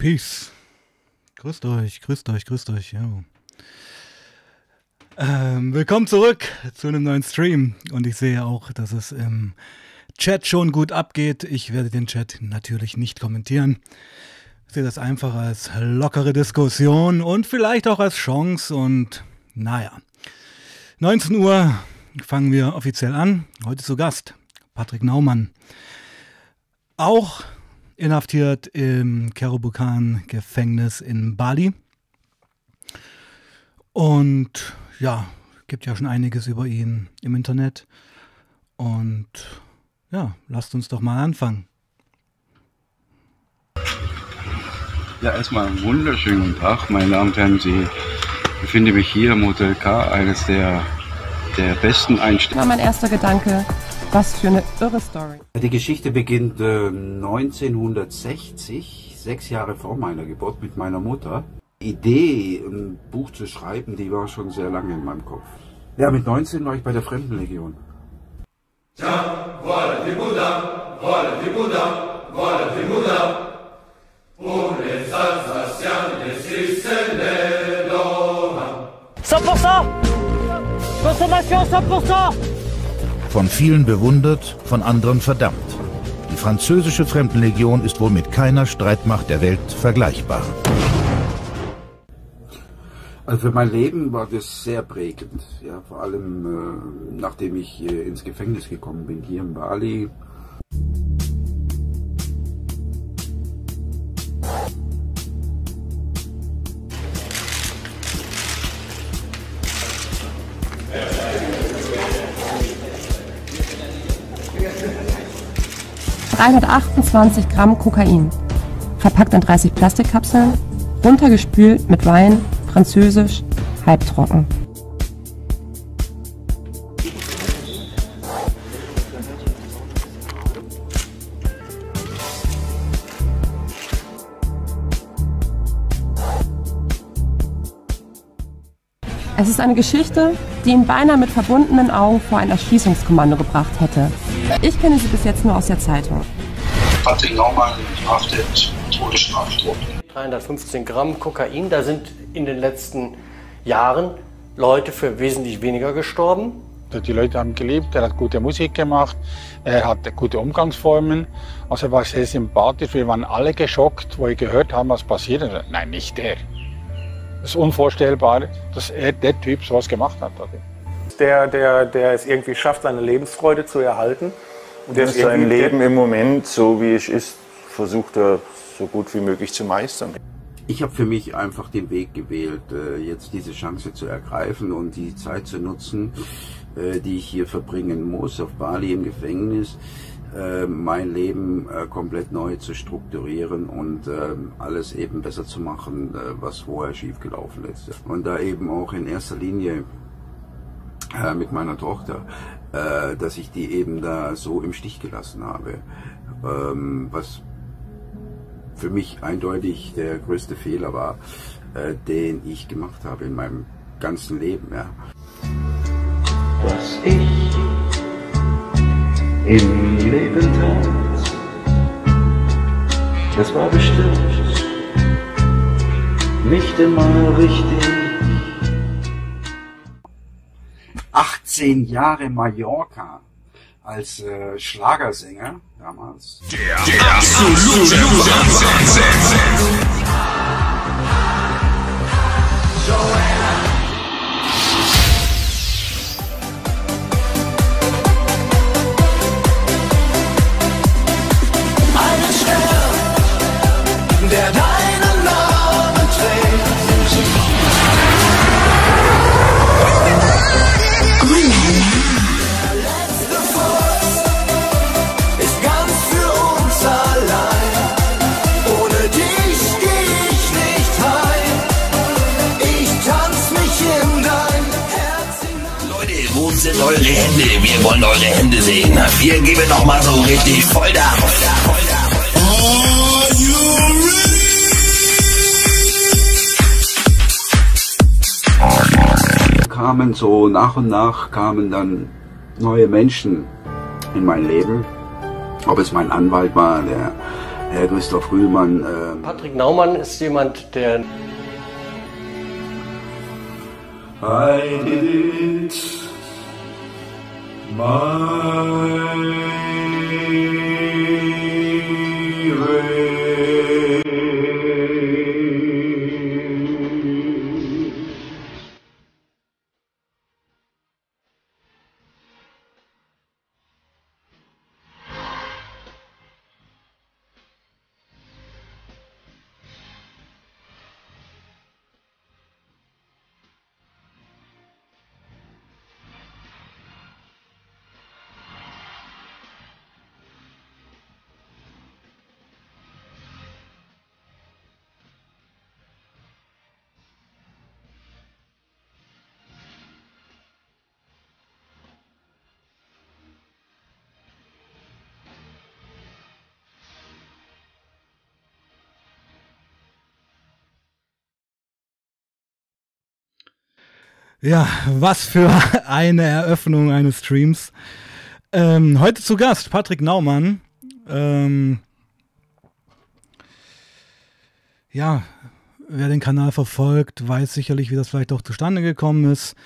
Peace. Grüßt euch, grüßt euch, grüßt euch. Ja. Ähm, willkommen zurück zu einem neuen Stream. Und ich sehe auch, dass es im Chat schon gut abgeht. Ich werde den Chat natürlich nicht kommentieren. Ich sehe das einfach als lockere Diskussion und vielleicht auch als Chance. Und naja, 19 Uhr fangen wir offiziell an. Heute zu Gast Patrick Naumann. Auch inhaftiert im Kerobukan-Gefängnis in Bali. Und ja, gibt ja schon einiges über ihn im Internet. Und ja, lasst uns doch mal anfangen. Ja, erstmal einen wunderschönen guten Tag, meine Damen und Herren. Sie befinde mich hier im Hotel K, eines der, der besten Einstellungen. war mein erster Gedanke, was für eine irre Story. Die Geschichte beginnt äh, 1960, sechs Jahre vor meiner Geburt mit meiner Mutter. Die Idee, ein Buch zu schreiben, die war schon sehr lange in meinem Kopf. Ja, mit 19 war ich bei der Fremdenlegion. Tiens, voilà des boudins, voilà des boudins, voilà des boudins. Pour les Alsaciens, les Siciliens, les Lorrains. 100% Consommation 100% Von vielen bewundert, von anderen verdammt. Die französische Fremdenlegion ist wohl mit keiner Streitmacht der Welt vergleichbar. Also für mein Leben war das sehr prägend. Ja, vor allem äh, nachdem ich äh, ins Gefängnis gekommen bin, hier in Bali. ...328 Gramm Kokain, verpackt in 30 Plastikkapseln, runtergespült mit Wein, französisch, halbtrocken. Ist eine Geschichte, die ihn beinahe mit verbundenen Augen vor ein Erschießungskommando gebracht hätte. Ich kenne sie bis jetzt nur aus der Zeitung. Patrick Naumann haftet Todesstrafdrohung. 315 Gramm Kokain, da sind in den letzten Jahren Leute für wesentlich weniger gestorben. Die Leute haben gelebt, er hat gute Musik gemacht, er hatte gute Umgangsformen. Also er war sehr sympathisch. Wir waren alle geschockt, wo wir gehört haben, was passiert ist. Nein, nicht der. Das ist unvorstellbar, dass er, der Typ sowas gemacht hat. Der, der, der es irgendwie schafft, seine Lebensfreude zu erhalten. Und der es sein Leben im Moment, so wie es ist, versucht er so gut wie möglich zu meistern. Ich habe für mich einfach den Weg gewählt, äh, jetzt diese Chance zu ergreifen und die Zeit zu nutzen, äh, die ich hier verbringen muss, auf Bali im Gefängnis, äh, mein Leben äh, komplett neu zu strukturieren und ähm, alles eben besser zu machen, äh, was vorher schiefgelaufen ist. Und da eben auch in erster Linie äh, mit meiner Tochter, äh, dass ich die eben da so im Stich gelassen habe, ähm, was für mich eindeutig der größte Fehler war, äh, den ich gemacht habe in meinem ganzen Leben. Ja. Was ich im Leben tat, das war bestimmt nicht immer richtig. 18 Jahre Mallorca als äh, Schlagersänger damals. Einen so nach und nach kamen dann neue Menschen in mein Leben. Ob es mein Anwalt war, der Herr Christoph Rühlmann. Äh Patrick Naumann ist jemand, der. I did it my Ja, was für eine Eröffnung eines Streams. Ähm, heute zu Gast Patrick Naumann. Ähm, ja, wer den Kanal verfolgt, weiß sicherlich, wie das vielleicht auch zustande gekommen ist.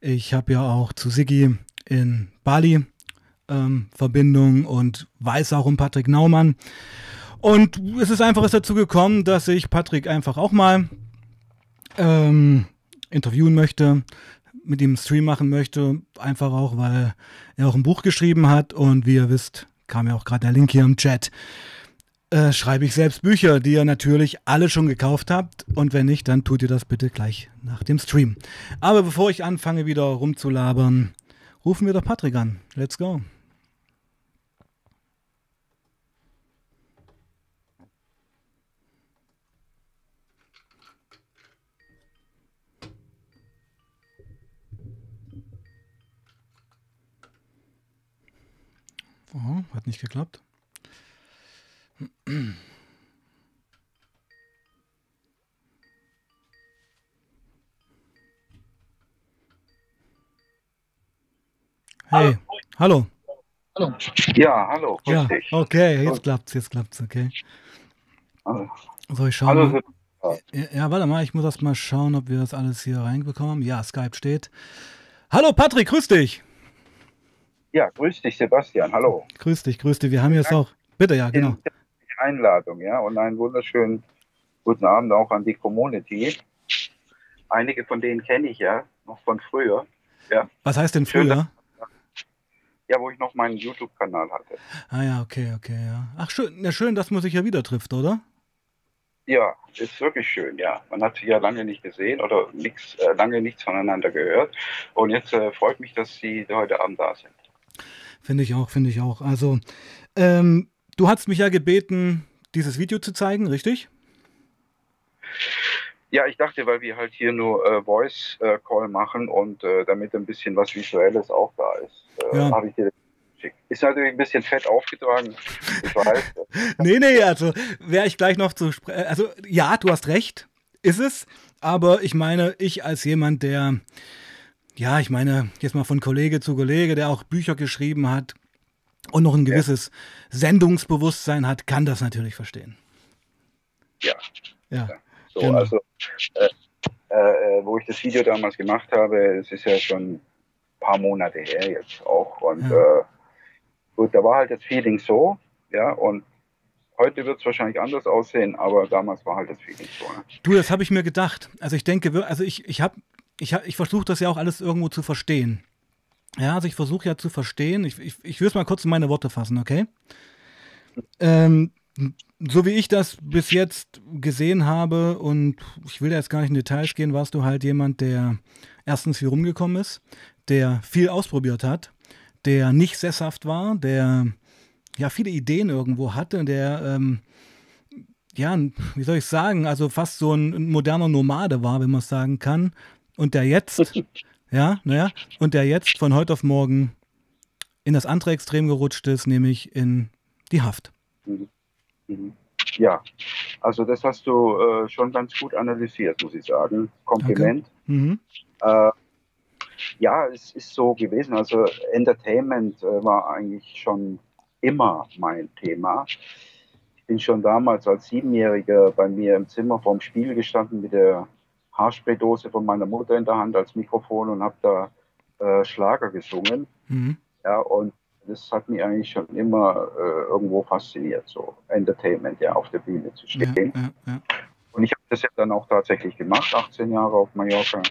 Ich habe ja auch zu Siggi in Bali ähm, Verbindung und weiß auch um Patrick Naumann. Und es ist einfach dazu gekommen, dass ich Patrick einfach auch mal ähm, interviewen möchte, mit ihm einen Stream machen möchte, einfach auch, weil er auch ein Buch geschrieben hat und wie ihr wisst, kam ja auch gerade der Link hier im Chat, äh, schreibe ich selbst Bücher, die ihr natürlich alle schon gekauft habt und wenn nicht, dann tut ihr das bitte gleich nach dem Stream. Aber bevor ich anfange wieder rumzulabern, rufen wir doch Patrick an. Let's go. Oh, hat nicht geklappt. Hey, hallo. Hallo. Ja, hallo, grüß Ja, dich. okay, jetzt klappt's, jetzt klappt's, okay. Hallo. So, ich schau Hallo, mal. Ja, ja, warte mal, ich muss erst mal schauen, ob wir das alles hier reinbekommen. Ja, Skype steht. Hallo Patrick, grüß dich. Ja, grüß dich, Sebastian. Hallo. Grüß dich, grüß dich. Wir haben jetzt auch. Bitte, ja, genau. Die Einladung, ja, und einen wunderschönen guten Abend auch an die Community. Einige von denen kenne ich ja noch von früher. Ja, Was heißt denn früher? ja wo ich noch meinen YouTube-Kanal hatte. Ah ja, okay, okay, ja. Ach schön, ja, schön, dass man sich ja wieder trifft, oder? Ja, ist wirklich schön, ja. Man hat sich ja lange nicht gesehen oder nix, äh, lange nichts voneinander gehört. Und jetzt äh, freut mich, dass Sie heute Abend da sind. Finde ich auch, finde ich auch. Also, ähm, du hast mich ja gebeten, dieses Video zu zeigen, richtig? Ja, ich dachte, weil wir halt hier nur äh, Voice äh, Call machen und äh, damit ein bisschen was Visuelles auch da ist, äh, Ja. habe ich dir das geschickt. Ist natürlich ein bisschen fett aufgetragen, ich weiß. Nee, nee, also wäre ich gleich noch zu sprechen. Also, ja, du hast recht, ist es. Aber ich meine, ich als jemand, der, ja, ich meine, jetzt mal von Kollege zu Kollege, der auch Bücher geschrieben hat und noch ein gewisses Sendungsbewusstsein hat, kann das natürlich verstehen. Ja. Ja. So, Genau. also, äh, äh, wo ich das Video damals gemacht habe, es ist ja schon ein paar Monate her jetzt auch. Und Ja. äh, gut, da war halt das Feeling so, ja, und heute wird es wahrscheinlich anders aussehen, aber damals war halt das Feeling so. Ne? Du, das habe ich mir gedacht. Also ich denke, also ich, ich habe, ich, ich versuche das ja auch alles irgendwo zu verstehen. Ja, also ich versuche ja zu verstehen. Ich, ich, ich will es mal kurz in meine Worte fassen, okay? Ähm, so wie ich das bis jetzt gesehen habe, und ich will da jetzt gar nicht in Details gehen, warst du halt jemand, der erstens viel rumgekommen ist, der viel ausprobiert hat, der nicht sesshaft war, der ja viele Ideen irgendwo hatte, der ähm, ja, wie soll ich sagen, also fast so ein moderner Nomade war, wenn man es sagen kann. Und der jetzt, ja, naja, und der jetzt von heute auf morgen in das andere Extrem gerutscht ist, nämlich in die Haft. Mhm. Mhm. Ja, also das hast du äh, schon ganz gut analysiert, muss ich sagen. Kompliment. Mhm. Äh, ja, es ist so gewesen. Also Entertainment äh, war eigentlich schon immer mein Thema. Ich bin schon damals als Siebenjähriger bei mir im Zimmer vorm Spiegel gestanden mit der Haarspraydose von meiner Mutter in der Hand als Mikrofon und habe da äh, Schlager gesungen. Mhm. Ja, und das hat mich eigentlich schon immer äh, irgendwo fasziniert, so Entertainment, ja, auf der Bühne zu stehen. Ja, ja, ja. Und ich habe das ja dann auch tatsächlich gemacht, 18 Jahre auf Mallorca.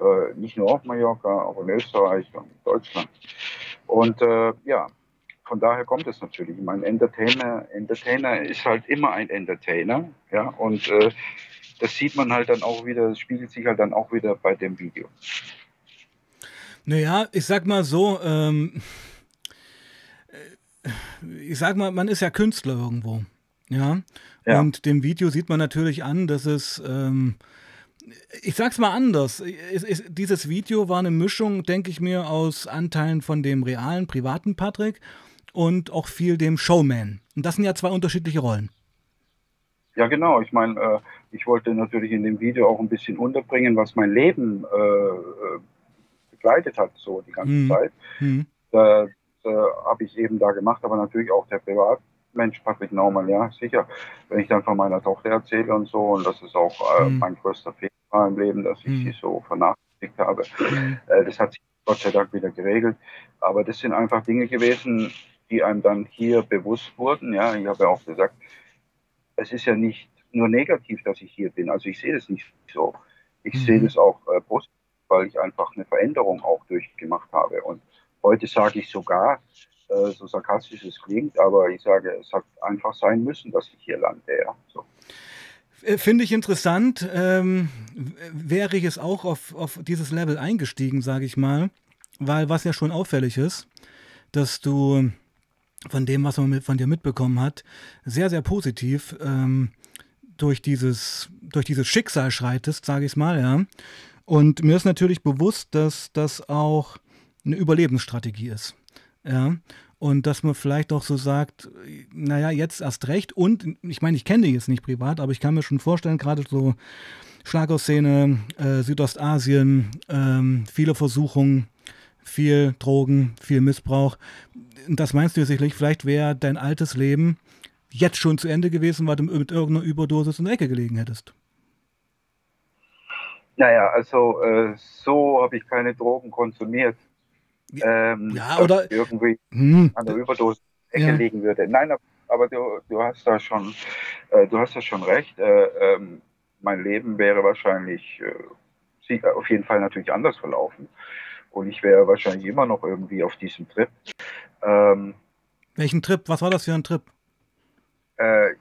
Äh, nicht nur auf Mallorca, auch in Österreich und Deutschland. Und äh, ja, von daher kommt es natürlich. Ich meine, Entertainer, Entertainer ist halt immer ein Entertainer, ja, und äh, das sieht man halt dann auch wieder, das spiegelt sich halt dann auch wieder bei dem Video. Naja, ich sag mal so, ähm, äh, ich sag mal, man ist ja Künstler irgendwo. Ja. Ja. Und dem Video sieht man natürlich an, dass es, ähm, ich sag's mal anders, es, es, dieses Video war eine Mischung, denke ich mir, aus Anteilen von dem realen, privaten Patrick und auch viel dem Showman. Und das sind ja zwei unterschiedliche Rollen. Ja, genau. Ich meine, äh, ich wollte natürlich in dem Video auch ein bisschen unterbringen, was mein Leben äh, äh, begleitet hat, so die ganze Mhm. Zeit. Mhm. Das äh, habe ich eben da gemacht, aber natürlich auch der Privatmensch Patrick Naumann, ja, sicher. Wenn ich dann von meiner Tochter erzähle und so, und das ist auch äh, Mhm. mein größter Fehler im Leben, dass ich Mhm. sie so vernachlässigt habe. Mhm. Äh, das hat sich Gott sei Dank wieder geregelt. Aber das sind einfach Dinge gewesen, die einem dann hier bewusst wurden. Ja, ich habe ja auch gesagt, es ist ja nicht nur negativ, dass ich hier bin. Also ich sehe das nicht so. Ich Mhm. sehe das auch äh, positiv, weil ich einfach eine Veränderung auch durchgemacht habe. Und heute sage ich sogar, äh, so sarkastisch es klingt, aber ich sage, es hat einfach sein müssen, dass ich hier lande. Ja. So. Äh, Finde ich interessant. Ähm, wäre ich es auch auf, auf dieses Level eingestiegen, sage ich mal. Weil was ja schon auffällig ist, dass du von dem, was man mit, von dir mitbekommen hat, sehr, sehr positiv ähm, durch, dieses, durch dieses Schicksal schreitest, sage ich mal, ja. Und mir ist natürlich bewusst, dass das auch eine Überlebensstrategie ist. Ja. Und dass man vielleicht auch so sagt, naja, jetzt erst recht. Und ich meine, ich kenne die jetzt nicht privat, aber ich kann mir schon vorstellen, gerade so Schlagerszene, äh, Südostasien, ähm, viele Versuchungen, viel Drogen, viel Missbrauch. Das meinst du sicherlich, vielleicht wäre dein altes Leben jetzt schon zu Ende gewesen, weil du mit irgendeiner Überdosis in der Ecke gelegen hättest. Naja, also äh, so habe ich keine Drogen konsumiert. Ähm, Ja, oder- irgendwie Hm. an der Überdosis in der Ja. Ecke liegen würde. Nein, aber- du, du hast da schon, äh, du hast da schon recht. Äh, ähm, mein Leben wäre wahrscheinlich äh, auf jeden Fall natürlich anders verlaufen. Und ich wäre wahrscheinlich immer noch irgendwie auf diesem Trip. Ähm, Welchen Trip? Was war das für ein Trip? äh,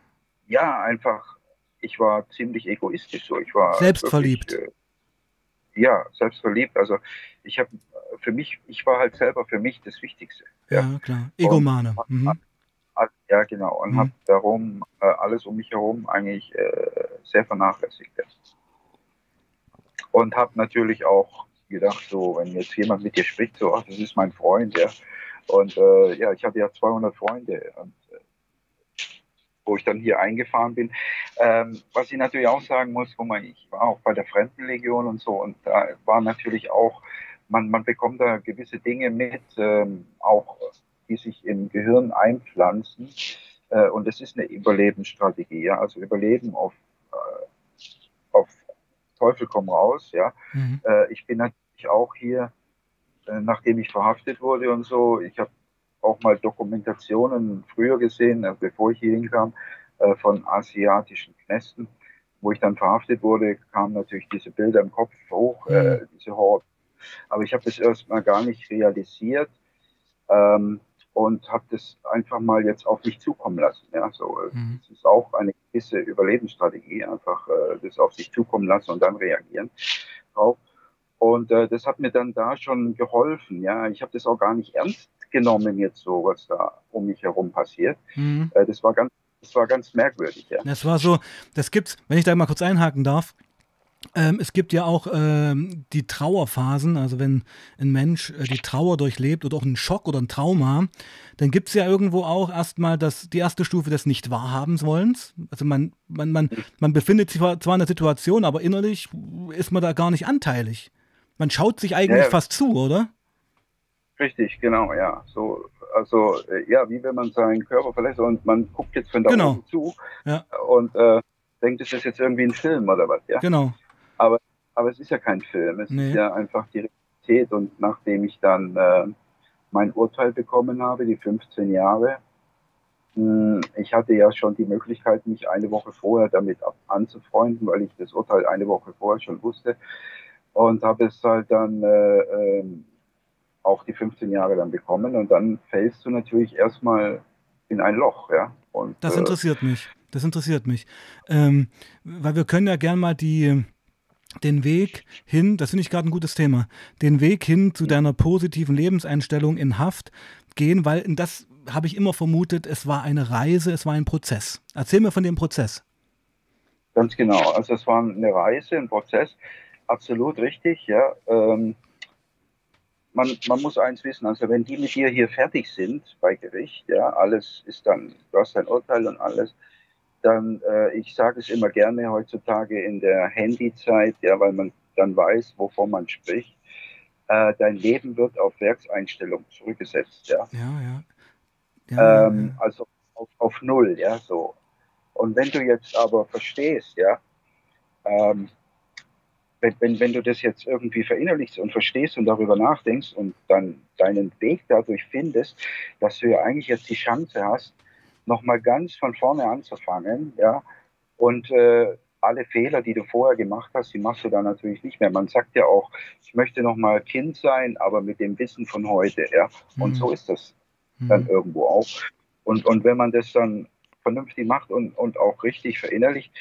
ja, einfach, ich war ziemlich egoistisch so. Ich war Selbstverliebt. Wirklich, äh, ja, selbstverliebt. Also ich habe für mich, ich war halt selber für mich das Wichtigste. Ja, klar. Egomane. Mhm. All- Ja, genau. Und Mhm. habe darum äh, alles um mich herum eigentlich äh, sehr vernachlässigt. Ja. Und habe natürlich auch gedacht, so, wenn jetzt jemand mit dir spricht, so, ach, das ist mein Freund, ja. Und äh, ja, ich hatte ja 200 Freunde. Und, äh, wo ich dann hier eingefahren bin. Ähm, was ich natürlich auch sagen muss, wo man, ich war auch bei der Fremdenlegion und so, und da war natürlich auch, man, man bekommt da gewisse Dinge mit, ähm, auch die sich im Gehirn einpflanzen. Äh, und das ist eine Überlebensstrategie, ja, also Überleben auf, äh, Teufel komm raus, ja. Mhm. Äh, ich bin natürlich auch hier, äh, nachdem ich verhaftet wurde und so, ich habe auch mal Dokumentationen früher gesehen, äh, bevor ich hier hinkam, äh, von asiatischen Knästen, wo ich dann verhaftet wurde, kamen natürlich diese Bilder im Kopf hoch, äh, diese Horror. Aber ich habe das erstmal gar nicht realisiert ähm, und habe das einfach mal jetzt auf mich zukommen lassen. Ja, so, äh, Mhm. das ist auch eine gewisse Überlebensstrategie, einfach äh, das auf sich zukommen lassen und dann reagieren drauf. Und äh, das hat mir dann da schon geholfen. Ja, ich habe das auch gar nicht ernst genommen jetzt so, was da um mich herum passiert. Mhm. Äh, das war ganz, das war ganz merkwürdig. Ja. Das war so, das gibt's, wenn ich da mal kurz einhaken darf. Ähm, es gibt ja auch ähm, die Trauerphasen, also wenn ein Mensch äh, die Trauer durchlebt oder auch einen Schock oder ein Trauma, dann gibt es ja irgendwo auch erstmal das, die erste Stufe des Nicht-Wahrhabens-Wollens. Also man, man, man, man befindet sich zwar in der Situation, aber innerlich ist man da gar nicht anteilig. Man schaut sich eigentlich Ja. fast zu, oder? Richtig, genau, ja. So, also äh, ja, wie wenn man seinen Körper verlässt und man guckt jetzt von da Genau. zu Ja. und äh, denkt, es ist jetzt irgendwie ein Film oder was, ja? Genau. Aber, aber es ist ja kein Film, es Nee. ist ja einfach die Realität und nachdem ich dann äh, mein Urteil bekommen habe, die 15 Jahre, mh, ich hatte ja schon die Möglichkeit, mich eine Woche vorher damit anzufreunden, weil ich das Urteil eine Woche vorher schon wusste und habe es halt dann äh, ähm, auch die 15 Jahre dann bekommen und dann fällst du natürlich erstmal in ein Loch, ja. Und, Das äh, interessiert mich. Das interessiert mich. Ähm, weil wir können ja gern mal die, den Weg hin, das finde ich gerade ein gutes Thema, den Weg hin zu deiner positiven Lebenseinstellung in Haft gehen, weil das habe ich immer vermutet, es war eine Reise, es war ein Prozess. Erzähl mir von dem Prozess. Ganz genau. Also es war eine Reise, ein Prozess. Absolut richtig, ja. Ähm, man, man muss eins wissen, also wenn die mit dir hier fertig sind bei Gericht, ja, alles ist dann, du hast dein Urteil und alles, dann, äh, ich sage es immer gerne heutzutage in der Handyzeit, ja, weil man dann weiß, wovon man spricht, äh, dein Leben wird auf Werkseinstellung zurückgesetzt, ja. Ja, ja. ja, ähm, also auf, auf Null, ja, so. Und wenn du jetzt aber verstehst, ja, ähm, wenn, wenn, wenn du das jetzt irgendwie verinnerlichst und verstehst und darüber nachdenkst und dann deinen Weg dadurch findest, dass du ja eigentlich jetzt die Chance hast, nochmal ganz von vorne anzufangen, ja, und äh, alle Fehler, die du vorher gemacht hast, die machst du dann natürlich nicht mehr. Man sagt ja auch, ich möchte nochmal Kind sein, aber mit dem Wissen von heute, ja. Und Mhm. so ist das dann irgendwo auch. Und, und wenn man das dann vernünftig macht und, und auch richtig verinnerlicht,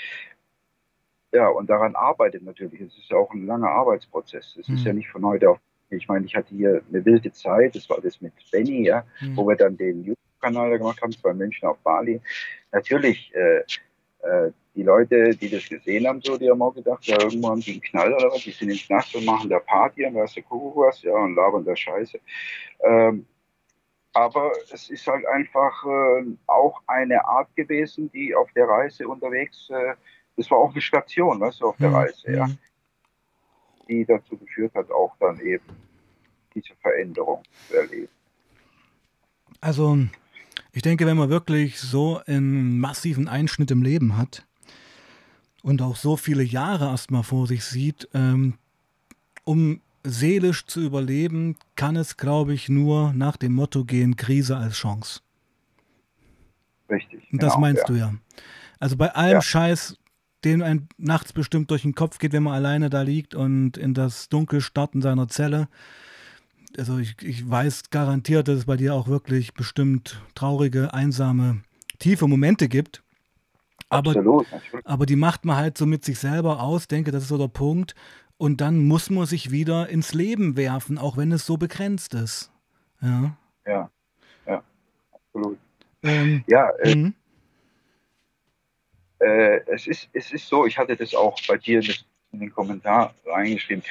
ja, und daran arbeitet natürlich. Es ist ja auch ein langer Arbeitsprozess. Es ist Mhm. ja nicht von heute auf. Ich meine, ich hatte hier eine wilde Zeit, das war das mit Benny, ja, Mhm. wo wir dann den YouTube-Kanal da gemacht haben, zwei München auf Bali. Natürlich, äh, äh, die Leute, die das gesehen haben, so, die haben auch gedacht, ja, irgendwo haben die einen Knall oder was, die sind ins Knast und machen da Party und weißt du, Kuckuck was, ja, und labern da Scheiße. Ähm, aber es ist halt einfach äh, auch eine Art gewesen, die auf der Reise unterwegs, äh, das war auch eine Station, weißt du, auf der Mhm. Reise, ja, die dazu geführt hat, auch dann eben diese Veränderung zu erleben. Also, ich denke, wenn man wirklich so einen massiven Einschnitt im Leben hat und auch so viele Jahre erstmal vor sich sieht, ähm, um seelisch zu überleben, kann es, glaube ich, nur nach dem Motto gehen, Krise als Chance. Richtig. Und das genau, meinst ja. du ja. Also bei allem Scheiß, den einem nachts bestimmt durch den Kopf geht, wenn man alleine da liegt und in das Dunkel starrt in seiner Zelle. Also ich, ich weiß garantiert, dass es bei dir auch wirklich bestimmt traurige, einsame, tiefe Momente gibt. Aber, Absolut, aber die macht man halt so mit sich selber aus, denke, das ist so der Punkt. Und dann muss man sich wieder ins Leben werfen, auch wenn es so begrenzt ist. Ja. Ja, ja, absolut. Ähm, Ja, äh, mhm. äh, es, ist, es ist so, ich hatte das auch bei dir in den Kommentar reingeschrieben.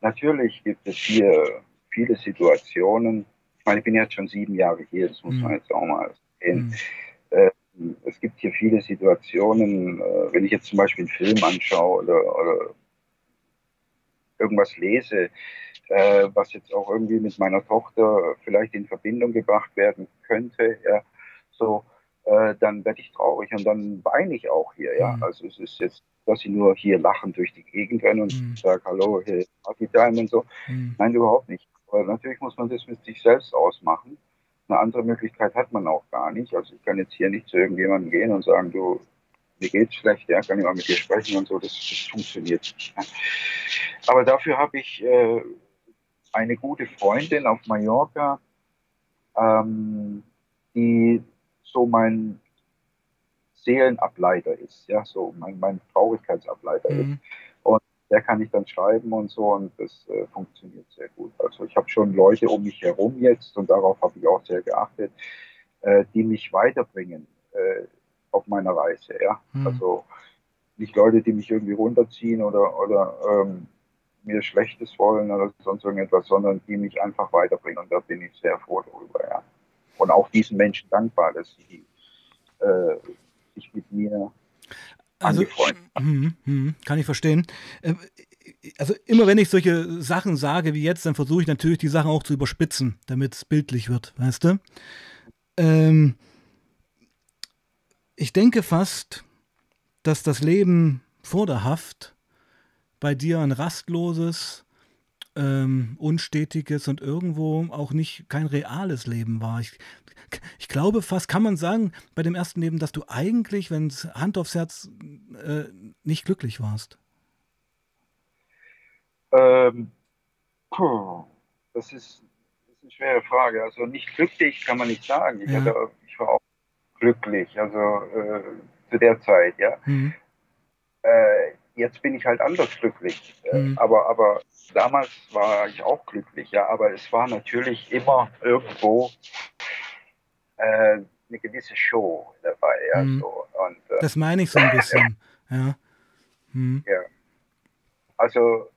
Natürlich gibt es hier viele Situationen. Ich meine, ich bin jetzt schon sieben Jahre hier, das muss man jetzt auch mal sehen. Äh, es gibt hier viele Situationen, äh, wenn ich jetzt zum Beispiel einen Film anschaue oder, oder irgendwas lese, äh, was jetzt auch irgendwie mit meiner Tochter vielleicht in Verbindung gebracht werden könnte, ja, so, äh, dann werde ich traurig und dann weine ich auch hier, ja. Also es ist jetzt, dass ich nur hier lachend durch die Gegend renne und sage, hallo, hier ist Party Time und so. Nein, überhaupt nicht. Aber natürlich muss man das mit sich selbst ausmachen. Eine andere Möglichkeit hat man auch gar nicht. Also ich kann jetzt hier nicht zu irgendjemandem gehen und sagen, du, mir geht's schlecht, ja, kann ich mal mit dir sprechen und so, das, das funktioniert nicht. Aber dafür habe ich äh, eine gute Freundin auf Mallorca, ähm, die so mein Seelenableiter ist, ja, so mein, mein Traurigkeitsableiter ist. Der kann ich dann schreiben und so und das äh, funktioniert sehr gut. Also ich habe schon Leute um mich herum jetzt und darauf habe ich auch sehr geachtet, äh, die mich weiterbringen äh, auf meiner Reise, ja. Mhm. Also nicht Leute, die mich irgendwie runterziehen oder, oder ähm, mir Schlechtes wollen oder sonst irgendetwas, sondern die mich einfach weiterbringen. Und da bin ich sehr froh darüber, ja. Und auch diesen Menschen dankbar, dass sie äh, sich mit mir Also, mhm, mhm, kann ich verstehen. Äh, also immer wenn ich solche Sachen sage wie jetzt, dann versuche ich natürlich die Sachen auch zu überspitzen, damit es bildlich wird, weißt du? Ähm, ich denke fast, dass das Leben vor der Haft bei dir ein rastloses, ähm, unstetiges und irgendwo auch nicht kein reales Leben war. Ich, ich glaube fast, kann man sagen, bei dem ersten Leben, dass du eigentlich, wenn es Hand aufs Herz, äh, nicht glücklich warst. Ähm, puh, das, ist, das ist eine schwere Frage. Also nicht glücklich kann man nicht sagen. Ich, Ja. hatte, ich war auch glücklich, also äh, zu der Zeit, ja. Mhm. Äh, jetzt bin ich halt anders glücklich. Äh, Mhm. aber, aber damals war ich auch glücklich, ja. Aber es war natürlich immer irgendwo äh, eine gewisse Show dabei, ja. Mhm. So. Und, äh, Das meine ich so ein bisschen. Ja. Mhm. Ja. Also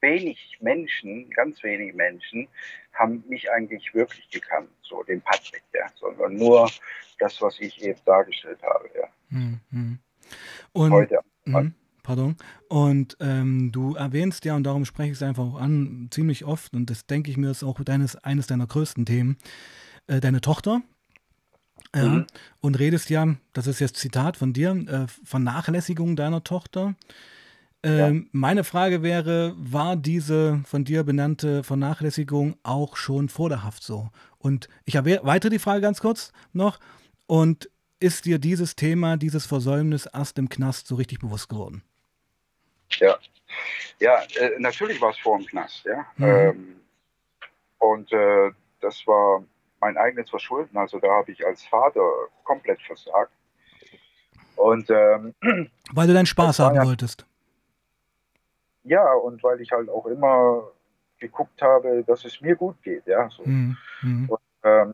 wenig Menschen, ganz wenige Menschen haben mich eigentlich wirklich gekannt, so den Patrick, ja, sondern nur das, was ich eben dargestellt habe, ja. Mhm. Mhm. Und, Heute. Mhm. Pardon. Und ähm, du erwähnst ja, und darum spreche ich es einfach auch an, ziemlich oft, und das denke ich mir ist auch deines, eines deiner größten Themen, äh, deine Tochter. Ja, Mhm. und redest ja, das ist jetzt Zitat von dir, äh, Vernachlässigung deiner Tochter. Ähm, Meine Frage wäre, war diese von dir benannte Vernachlässigung auch schon vor der Haft so? Und ich erweitere die Frage ganz kurz noch. Und ist dir dieses Thema, dieses Versäumnis erst im Knast so richtig bewusst geworden? Ja, ja äh, natürlich war es vor dem Knast, ja. Mhm. Ähm, und äh, das war mein eigenes Verschulden, also da habe ich als Vater komplett versagt. Und ähm, Weil du deinen Spaß haben ja- wolltest. ja, und weil ich halt auch immer geguckt habe, dass es mir gut geht, ja. So. Mhm. Mhm. Und, ähm,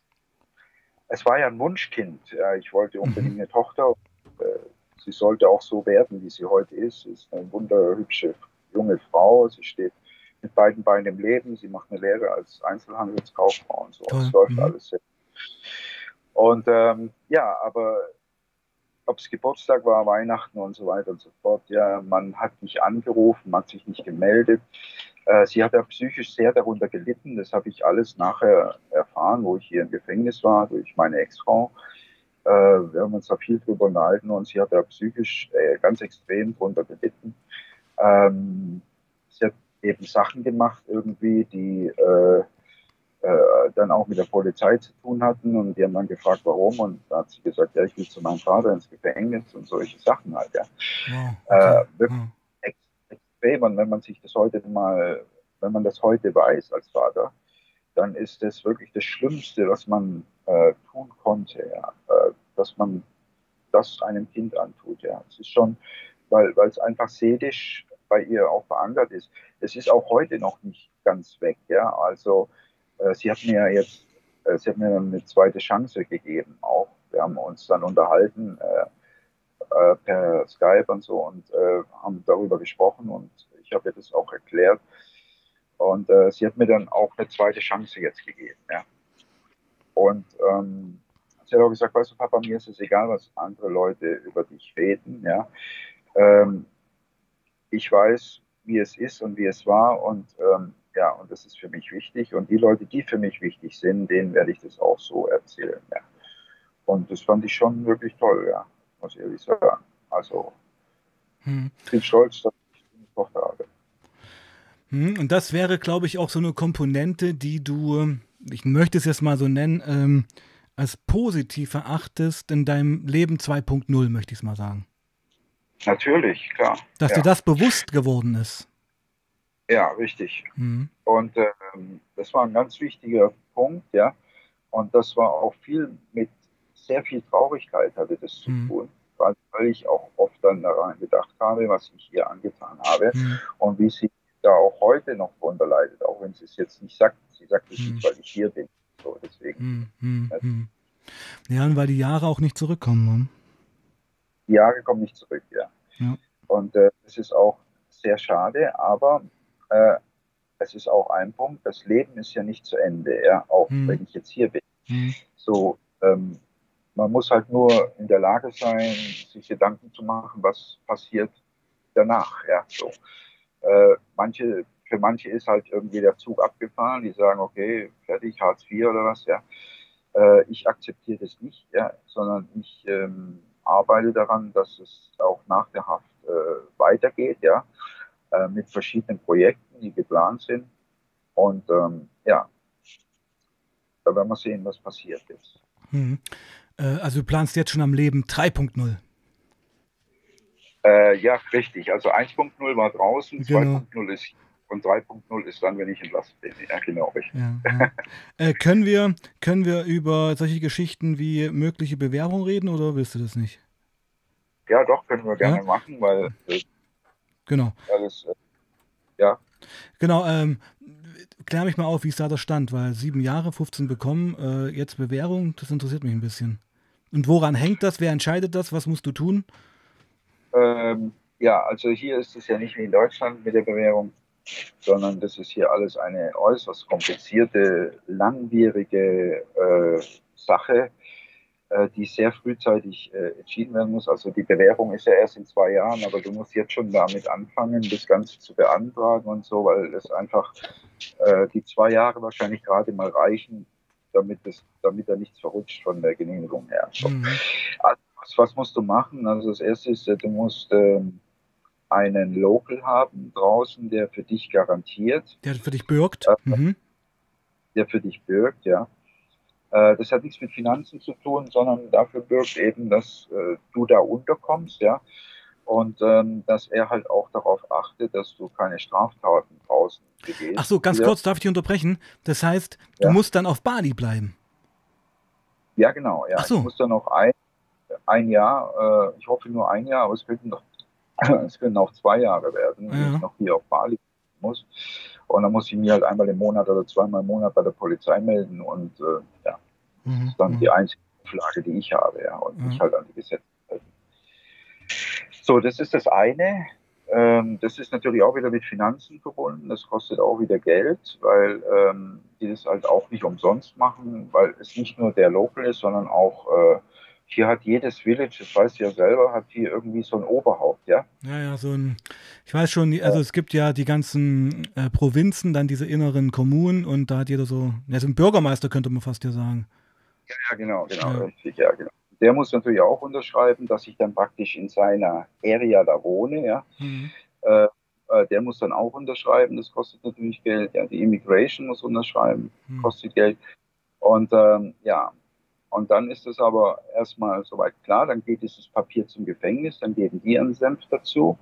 es war ja ein Wunschkind. Ja. Ich wollte unbedingt eine Tochter. Äh, sie sollte auch so werden, wie sie heute ist. Sie ist eine wunderhübsche junge Frau. Sie steht mit beiden Beinen im Leben. Sie macht eine Lehre als Einzelhandelskauffrau und so. Es läuft Mhm. alles sehr. Und ähm, ja, aber ob es Geburtstag war, Weihnachten und so weiter und so fort, ja, man hat nicht angerufen, man hat sich nicht gemeldet. Äh, sie hat ja psychisch sehr darunter gelitten. Das habe ich alles nachher erfahren, wo ich hier im Gefängnis war, durch meine Ex-Frau. Äh, wir haben uns da viel drüber unterhalten und sie hat da psychisch äh, ganz extrem darunter gelitten. Ähm, sie hat eben Sachen gemacht irgendwie, die äh, äh, dann auch mit der Polizei zu tun hatten und die haben dann gefragt, warum und da hat sie gesagt, ja, ich will zu meinem Vater ins Gefängnis und solche Sachen halt, ja. Äh, Okay. wirklich Mhm. ex extrem und wenn man sich das heute mal, wenn man das heute weiß als Vater, dann ist das wirklich das Schlimmste, was man äh, tun konnte, ja. Äh, dass man das einem Kind antut, ja. Es ist schon, weil es einfach seelisch bei ihr auch verankert ist. Es ist auch heute noch nicht ganz weg, ja. Also äh, sie hat mir jetzt, äh, sie hat mir eine zweite Chance gegeben auch. Wir haben uns dann unterhalten äh, äh, per Skype und so und haben darüber gesprochen und ich habe ihr das auch erklärt. Und äh, sie hat mir dann auch eine zweite Chance jetzt gegeben, ja. Und ähm, sie hat auch gesagt, weißt du, Papa, mir ist es egal, was andere Leute über dich reden, ja. Ähm, ich weiß, wie es ist und wie es war und ähm, ja, und das ist für mich wichtig. Und die Leute, die für mich wichtig sind, denen werde ich das auch so erzählen, ja. Und das fand ich schon wirklich toll, ja, muss ich ehrlich sagen. Also, Mhm. ich bin stolz, dass ich eine Tochter habe. Mhm, Und das wäre, glaube ich, auch so eine Komponente, die du, ähm, ich möchte es jetzt mal so nennen, ähm, als positiv erachtest in deinem Leben 2.0, möchte ich es mal sagen. Natürlich, klar. Dass ja. dir das bewusst geworden ist. Ja, richtig. Mhm. Und ähm, das war ein ganz wichtiger Punkt, ja. Und das war auch viel mit sehr viel Traurigkeit hatte das zu Mhm. tun, weil, weil ich auch oft dann daran gedacht habe, was ich ihr angetan habe Mhm. und wie sie da auch heute noch drunter leidet, auch wenn sie es jetzt nicht sagt. Sie sagt es nicht, weil ich hier bin. So, deswegen. Mhm. Mhm. Mhm. Ja, und weil die Jahre auch nicht zurückkommen. Ne? Die Jahre kommen nicht zurück, ja. Ja. Und äh, es ist auch sehr schade, aber äh, es ist auch ein Punkt, das Leben ist ja nicht zu Ende, ja, auch Mhm. wenn ich jetzt hier bin. Mhm. So, ähm, man muss halt nur in der Lage sein, sich Gedanken zu machen, was passiert danach, ja, so. Äh, manche, für manche ist halt irgendwie der Zug abgefahren, die sagen, okay, fertig, Hartz IV oder was, ja. Äh, ich akzeptiere das nicht, ja, sondern ich ähm, arbeite daran, dass es auch nach der Haft äh, weitergeht, ja, äh, mit verschiedenen Projekten, die geplant sind. Und ähm, ja, da werden wir sehen, was passiert jetzt. Mhm. Äh, also du planst jetzt schon am Leben 3.0. Äh, ja, richtig. Also 1.0 war draußen, Genau. 2.0 ist und 3.0 ist dann, wenn ich entlassen bin. Ja, genau, richtig. Ja, ja. äh, können, wir, können wir über solche Geschichten wie mögliche Bewährung reden oder willst du das nicht? Ja, doch, können wir gerne Ja? machen, weil äh, Genau. alles, äh, ja, Genau, ähm, klär mich mal auf, wie ist da der Stand, weil sieben Jahre, 15 bekommen, äh, jetzt Bewährung, das interessiert mich ein bisschen. Und woran hängt das? Wer entscheidet das? Was musst du tun? Ähm, ja, also hier ist es ja nicht wie in Deutschland mit der Bewährung, sondern das ist hier alles eine äußerst komplizierte, langwierige äh, Sache, äh, die sehr frühzeitig äh, entschieden werden muss. Also die Bewährung ist ja erst in zwei Jahren, aber du musst jetzt schon damit anfangen, das Ganze zu beantragen und so, weil es einfach äh, die zwei Jahre wahrscheinlich gerade mal reichen, damit, es, damit da nichts verrutscht von der Genehmigung her. So. Also, was, was musst du machen? Also das erste ist, äh, du musst ähm, einen Local haben draußen, der für dich garantiert, Der für dich bürgt? Mhm. der für dich bürgt, ja. Äh, Das hat nichts mit Finanzen zu tun, sondern dafür bürgt eben, dass äh, du da unterkommst, ja. Und ähm, dass er halt auch darauf achtet, dass du keine Straftaten draußen begehst. Ach so, ganz Ja. kurz, darf ich dich unterbrechen? Das heißt, du Ja. musst dann auf Bali bleiben. Ja, genau. Ja. So. Ich muss dann noch ein, ein Jahr, äh, ich hoffe nur ein Jahr, aber es könnten noch, es können auch zwei Jahre werden, wenn Ja. ich noch hier auf Bali muss. Und dann muss ich mich halt einmal im Monat oder zweimal im Monat bei der Polizei melden und äh, ja, das Mhm. ist dann die einzige Auflage, die ich habe, ja, und mich halt an die Gesetze halten. So, das ist das eine. Ähm, das ist natürlich auch wieder mit Finanzen verbunden. Das kostet auch wieder Geld, weil ähm, die das halt auch nicht umsonst machen, weil es nicht nur der Local ist, sondern auch äh, hier hat jedes Village, das weißt du ja selber, hat hier irgendwie so ein Oberhaupt, ja. Ja, ja, so ein, ich weiß schon, also es gibt ja die ganzen äh, Provinzen, dann diese inneren Kommunen und da hat jeder so, ja, so ein Bürgermeister könnte man fast ja sagen. Ja, genau, genau, Ja. richtig, ja, genau. Der muss natürlich auch unterschreiben, dass ich dann praktisch in seiner Area da wohne, ja. Mhm. Äh, äh, der muss dann auch unterschreiben, das kostet natürlich Geld. Ja, die Immigration muss unterschreiben, Hm. kostet Geld. Und ähm, ja, und dann ist es aber erstmal soweit klar, dann geht dieses Papier zum Gefängnis, dann geben die einen Senf dazu,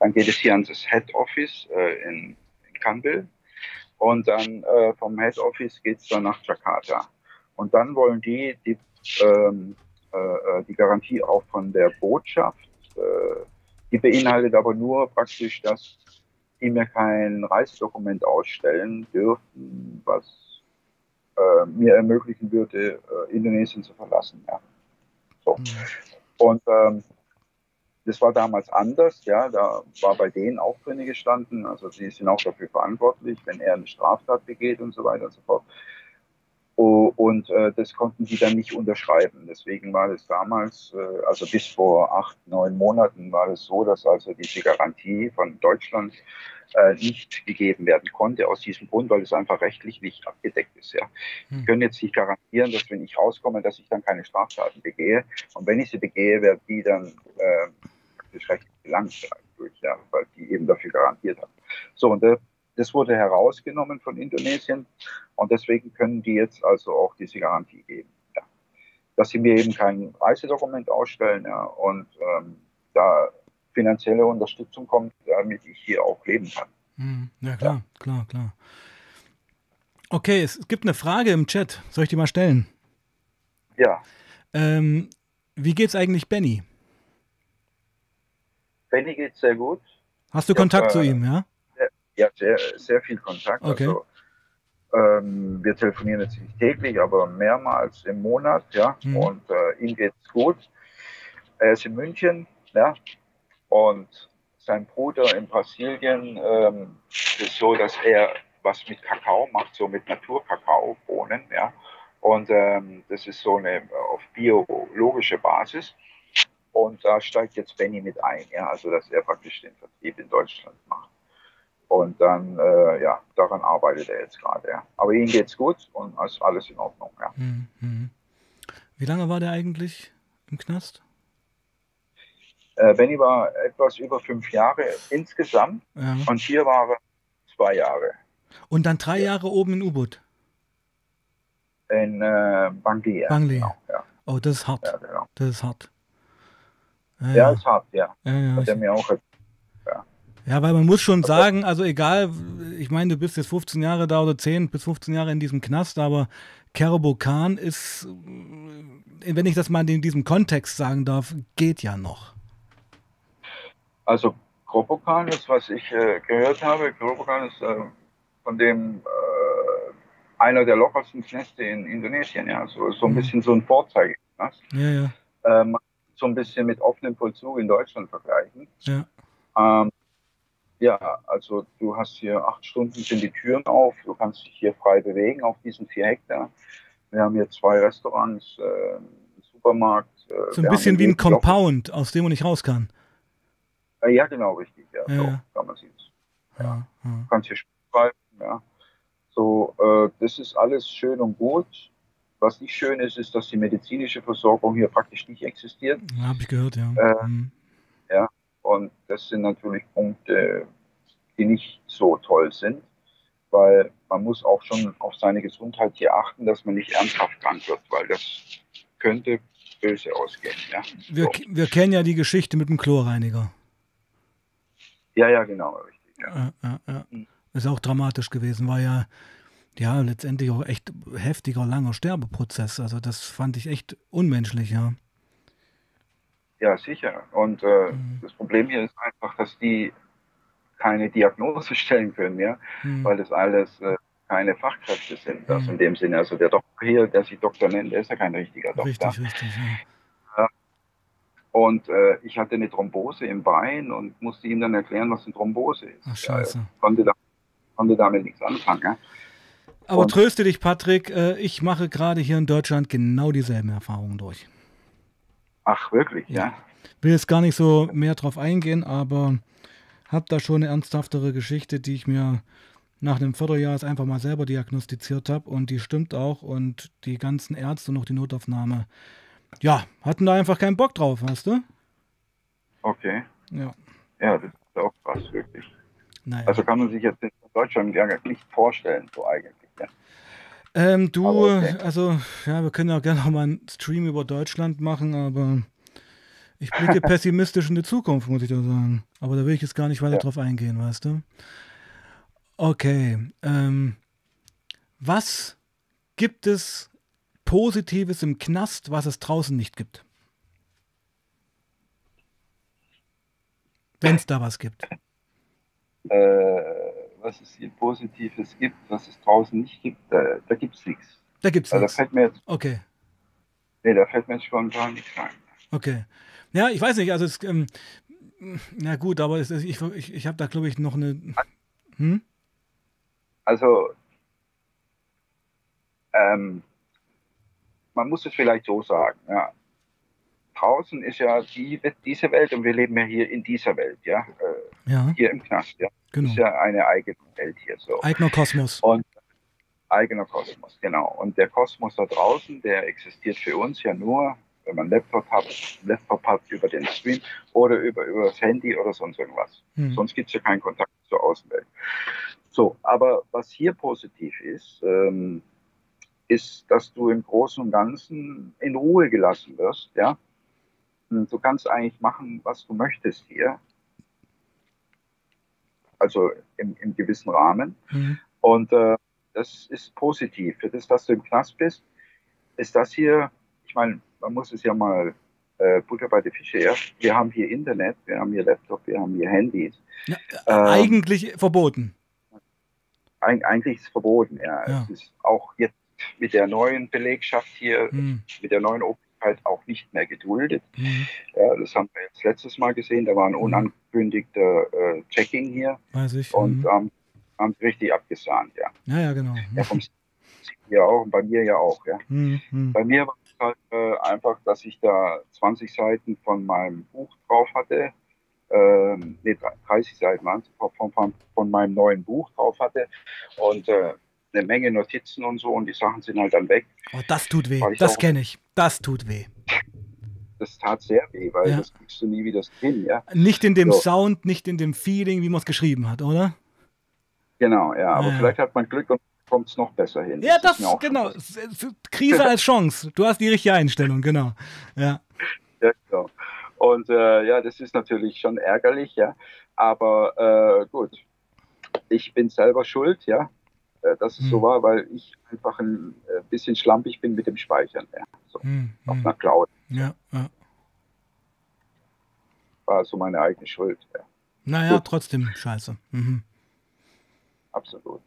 dann geht es hier an das Head Office äh, in, in Kanbil und dann äh, vom Head Office geht es dann nach Jakarta. Und dann wollen die die, ähm, äh, äh, die Garantie auch von der Botschaft. Äh, die beinhaltet aber nur praktisch, dass die mir kein Reisedokument ausstellen dürfen, was äh, mir ermöglichen würde, äh, Indonesien zu verlassen. Ja. So. Und ähm, das war damals anders, ja, da war bei denen auch drin gestanden, also sie sind auch dafür verantwortlich, wenn er eine Straftat begeht und so weiter und so fort. Oh, Und äh, das konnten die dann nicht unterschreiben. Deswegen war das damals, äh, also bis vor acht, neun Monaten war es so, dass also diese Garantie von Deutschland äh, nicht gegeben werden konnte, aus diesem Grund, weil es einfach rechtlich nicht abgedeckt ist. Ja. Hm. Die können jetzt nicht garantieren, dass wenn ich rauskomme, dass ich dann keine Straftaten begehe. Und wenn ich sie begehe, werden die dann äh, rechtlich belangt durch, ja, weil die eben dafür garantiert haben. So, und äh, das wurde herausgenommen von Indonesien und deswegen können die jetzt also auch diese Garantie geben. Ja. Dass sie mir eben kein Reisedokument ausstellen ja, und ähm, da finanzielle Unterstützung kommt, damit ich hier auch leben kann. Hm, Ja, klar, klar, klar. Okay, es gibt eine Frage im Chat. Soll ich die mal stellen? Ja, Ähm, wie geht's eigentlich Benny? Benny geht sehr gut. Hast du Ich hab, Kontakt zu äh, ihm, ja? Sehr, ja, sehr, sehr viel Kontakt. Okay. Also, ähm, wir telefonieren jetzt nicht täglich, aber mehrmals im Monat, ja. Mhm. Und äh, ihm geht's gut. Er ist in München, ja. Und sein Bruder in Brasilien ähm, ist so, dass er was mit Kakao macht, so mit Naturkakaobohnen, ja. Und ähm, das ist so eine auf biologische Basis. Und da steigt jetzt Benny mit ein, ja, also dass er praktisch den Vertrieb in Deutschland macht. Und dann, äh, ja, daran arbeitet er jetzt gerade. Ja. Aber ihm geht's gut und ist alles in Ordnung. Ja. Mhm. Wie lange war der eigentlich im Knast? Äh, Benny war etwas über fünf Jahre insgesamt Ja. und hier war er zwei Jahre Und dann drei Jahre oben in U-Boot. in äh, Bangui. Ja. Bangli. Genau, ja. Oh, das ist hart. Ja, genau. Das ist hart. Ja, Ja, ist hart, ja. Ja, ja, Hat er mir auch Ja, weil man muss schon sagen, also egal, ich meine, du bist jetzt 15 Jahre da oder 10 bis 15 Jahre in diesem Knast, aber Kerbokan ist, wenn ich das mal in diesem Kontext sagen darf, geht ja noch. Also Kropokan ist, was ich äh, gehört habe, Kropokan ist äh, von dem äh, einer der lockersten Knäste in Indonesien, ja. So, so ein bisschen so ein Vorzeigeknast. Ja, ja, Ähm, so ein bisschen mit offenem Vollzug in Deutschland vergleichen. ja. Ähm, ja, also du hast hier acht Stunden sind die Türen auf, du kannst dich hier frei bewegen auf diesen vier Hektar. Wir haben hier zwei Restaurants, äh, einen Supermarkt. Äh, So ein bisschen wie ein Compound, aus dem man nicht raus kann. Äh, ja, genau, richtig. Ja, Ja, so kann man sehen. Ja, ja. Du kannst hier schreiben, ja. So, äh, das ist alles schön und gut. Was nicht schön ist, ist, dass die medizinische Versorgung hier praktisch nicht existiert. Ja, Habe ich gehört, ja. Äh, Mhm. Ja, und das sind natürlich Punkte, die nicht so toll sind, weil man muss auch schon auf seine Gesundheit hier achten, dass man nicht ernsthaft krank wird, weil das könnte böse ausgehen. Ja, Wir, so. wir kennen ja die Geschichte mit dem Chlorreiniger. Ja, ja, genau, richtig. Ja. Ja, ja. Mhm. Ist auch dramatisch gewesen, war ja, ja letztendlich auch echt heftiger, langer Sterbeprozess. Also das fand ich echt unmenschlich, ja. Ja, sicher. Und äh, Mhm. das Problem hier ist einfach, dass die keine Diagnose stellen können, ja, Mhm. weil das alles äh, keine Fachkräfte sind. Also in dem Sinne, also der Doktor hier, der sich Doktor nennt, der ist ja kein richtiger Doktor. Richtig, richtig. Ja. Und äh, ich hatte eine Thrombose im Bein und musste ihm dann erklären, was eine Thrombose ist. Ach, scheiße. Ja, konnte, da, konnte damit nichts anfangen. Ja. Aber Und- tröste dich, Patrick, äh, ich mache gerade hier in Deutschland genau dieselben Erfahrungen durch. Ach, wirklich, ja. Will jetzt gar nicht so mehr drauf eingehen, aber habe da schon eine ernsthaftere Geschichte, die ich mir nach einem Vierteljahr jetzt einfach mal selber diagnostiziert habe und die stimmt auch und die ganzen Ärzte und auch die Notaufnahme, ja, hatten da einfach keinen Bock drauf, weißt du? Okay. Ja. Ja, das ist auch krass, wirklich. Naja. Also kann man sich jetzt in Deutschland ja nicht vorstellen, so eigentlich. Ja. Ähm, du, okay. also, ja, wir können ja gerne noch mal einen Stream über Deutschland machen, aber ich blicke pessimistisch in die Zukunft, muss ich da sagen. Aber da will ich jetzt gar nicht weiter Ja. drauf eingehen, weißt du? Okay, ähm, was gibt es Positives im Knast, was es draußen nicht gibt? Wenn es da was gibt. Äh, was es hier Positives gibt, was es draußen nicht gibt, da, da gibt es nichts. Da gibt's Also, da nichts. fällt mir jetzt, Okay. nee, da fällt mir jetzt spontan nichts ein. Okay. Ja, ich weiß nicht, also es, ähm, na gut, aber es, ich, ich, ich habe da, glaube ich, noch eine. Hm? Also, ähm, man muss es vielleicht so sagen, ja. Draußen ist ja die, diese Welt und wir leben ja hier in dieser Welt, ja. Äh, Ja. Hier im Knast, ja. Genau. Ist ja eine eigene Welt hier so. Eigener Kosmos. Und eigener Kosmos, genau. Und der Kosmos da draußen, der existiert für uns ja nur, wenn man Laptop hat, Laptop hat über den Stream oder über, über das Handy oder sonst irgendwas. Hm. Sonst gibt es ja keinen Kontakt zur Außenwelt. So, aber was hier positiv ist, ähm, ist, dass du im Großen und Ganzen in Ruhe gelassen wirst, ja. Und Du kannst eigentlich machen, was du möchtest hier. Also im, im gewissen Rahmen. Mhm. Und äh, das ist positiv. Für das, dass du im Knast bist, ist das hier, ich meine, man muss es ja mal äh, Butter bei die Fische. Ja? Wir haben hier Internet, wir haben hier Laptop, wir haben hier Handys. Ja, Ähm, Eigentlich verboten. Eig eigentlich ist es verboten, ja. Ja. Es ist auch jetzt mit der neuen Belegschaft hier, Hm. mit der neuen Obrigkeit auch nicht mehr geduldet. Mhm. Ja, das haben wir jetzt letztes Mal gesehen. Da war ein unangekündigter äh, Checking hier Weiß ich. und mhm. ähm, haben sie richtig abgesahnt, ja. Ja, ja, genau. Ja, vom hier auch und bei mir ja auch, ja. Mhm. Mhm. Bei mir war es halt äh, einfach, dass ich da 20 Seiten von meinem Buch drauf hatte ähm, nee, 30 Seiten waren von, von, von meinem neuen Buch drauf hatte und äh, eine Menge Notizen und so und die Sachen sind halt dann weg. Oh, das tut weh. Das kenne ich. Das tut weh. Das tat sehr weh, weil Ja. das kriegst du nie wieder hin, ja. Nicht in dem So. Sound, nicht in dem Feeling, wie man es geschrieben hat, oder? Genau, ja, aber Ja. vielleicht hat man Glück und kommt es noch besser hin. Ja, das, schon genau. Krise als Chance. Du hast die richtige Einstellung, genau. Ja. Ja, genau. Und äh, ja, das ist natürlich schon ärgerlich, ja. Aber äh, gut, ich bin selber schuld, ja, äh, dass es Hm. so war, weil ich einfach ein äh, bisschen schlampig bin mit dem Speichern, ja. So, Hm, auf hm. einer Cloud. Ja, ja. War so meine eigene Schuld, ja. Naja, Gut. trotzdem scheiße. Mhm. Absolut.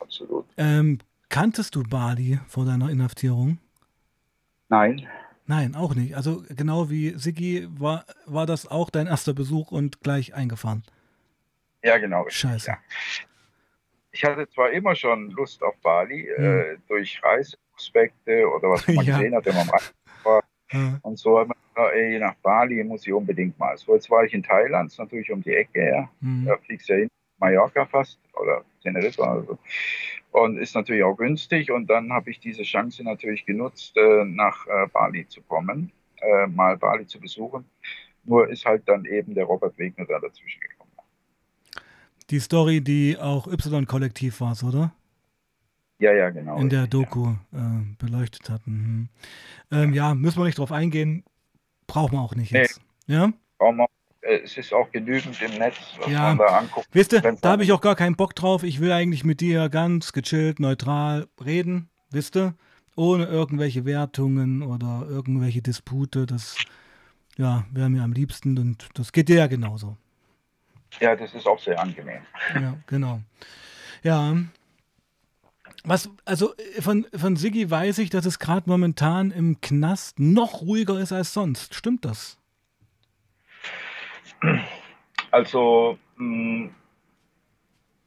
Absolut. Ähm, kanntest du Bali vor deiner Inhaftierung? Nein, Nein, auch nicht. Also genau wie Siggi war, war das auch dein erster Besuch und gleich eingefahren. ja, genau. Scheiße. Ja. Ich hatte zwar immer schon Lust auf Bali, äh, durch Reiseprospekte oder was man. Ja. gesehen hat, wenn man war. Ja. Und so hat man gesagt, ey, nach Bali muss ich unbedingt mal. So, jetzt war ich in Thailand, ist natürlich um die Ecke her. Mhm. Da fliegst du ja hin, Mallorca fast oder Teneriffa oder so. Und ist natürlich auch günstig. Und dann habe ich diese Chance natürlich genutzt, äh, nach äh, Bali zu kommen, äh, mal Bali zu besuchen. Nur ist halt dann eben der Robert Wegner da dazwischen gekommen. Die Story, die auch Y-Kollektiv war, oder? Ja, ja, genau. In der Doku äh, beleuchtet hat. Mhm. Ähm, ja, müssen wir nicht drauf eingehen. Braucht man auch nicht Nee. jetzt. Ja? Brauchen wir- äh, Es ist auch genügend im Netz, was Ja. man da anguckt. Wisst ihr, da habe ich auch gar keinen Bock drauf. Ich will eigentlich mit dir ganz gechillt, neutral reden, wisst ihr? Ohne irgendwelche Wertungen oder irgendwelche Dispute. Das ja, wäre mir am liebsten und das geht dir ja genauso. Ja, das ist auch sehr angenehm. Ja, genau. Ja. Was, also äh, von, von Siggi weiß ich, dass es gerade momentan im Knast noch ruhiger ist als sonst. Stimmt das? Also, mh,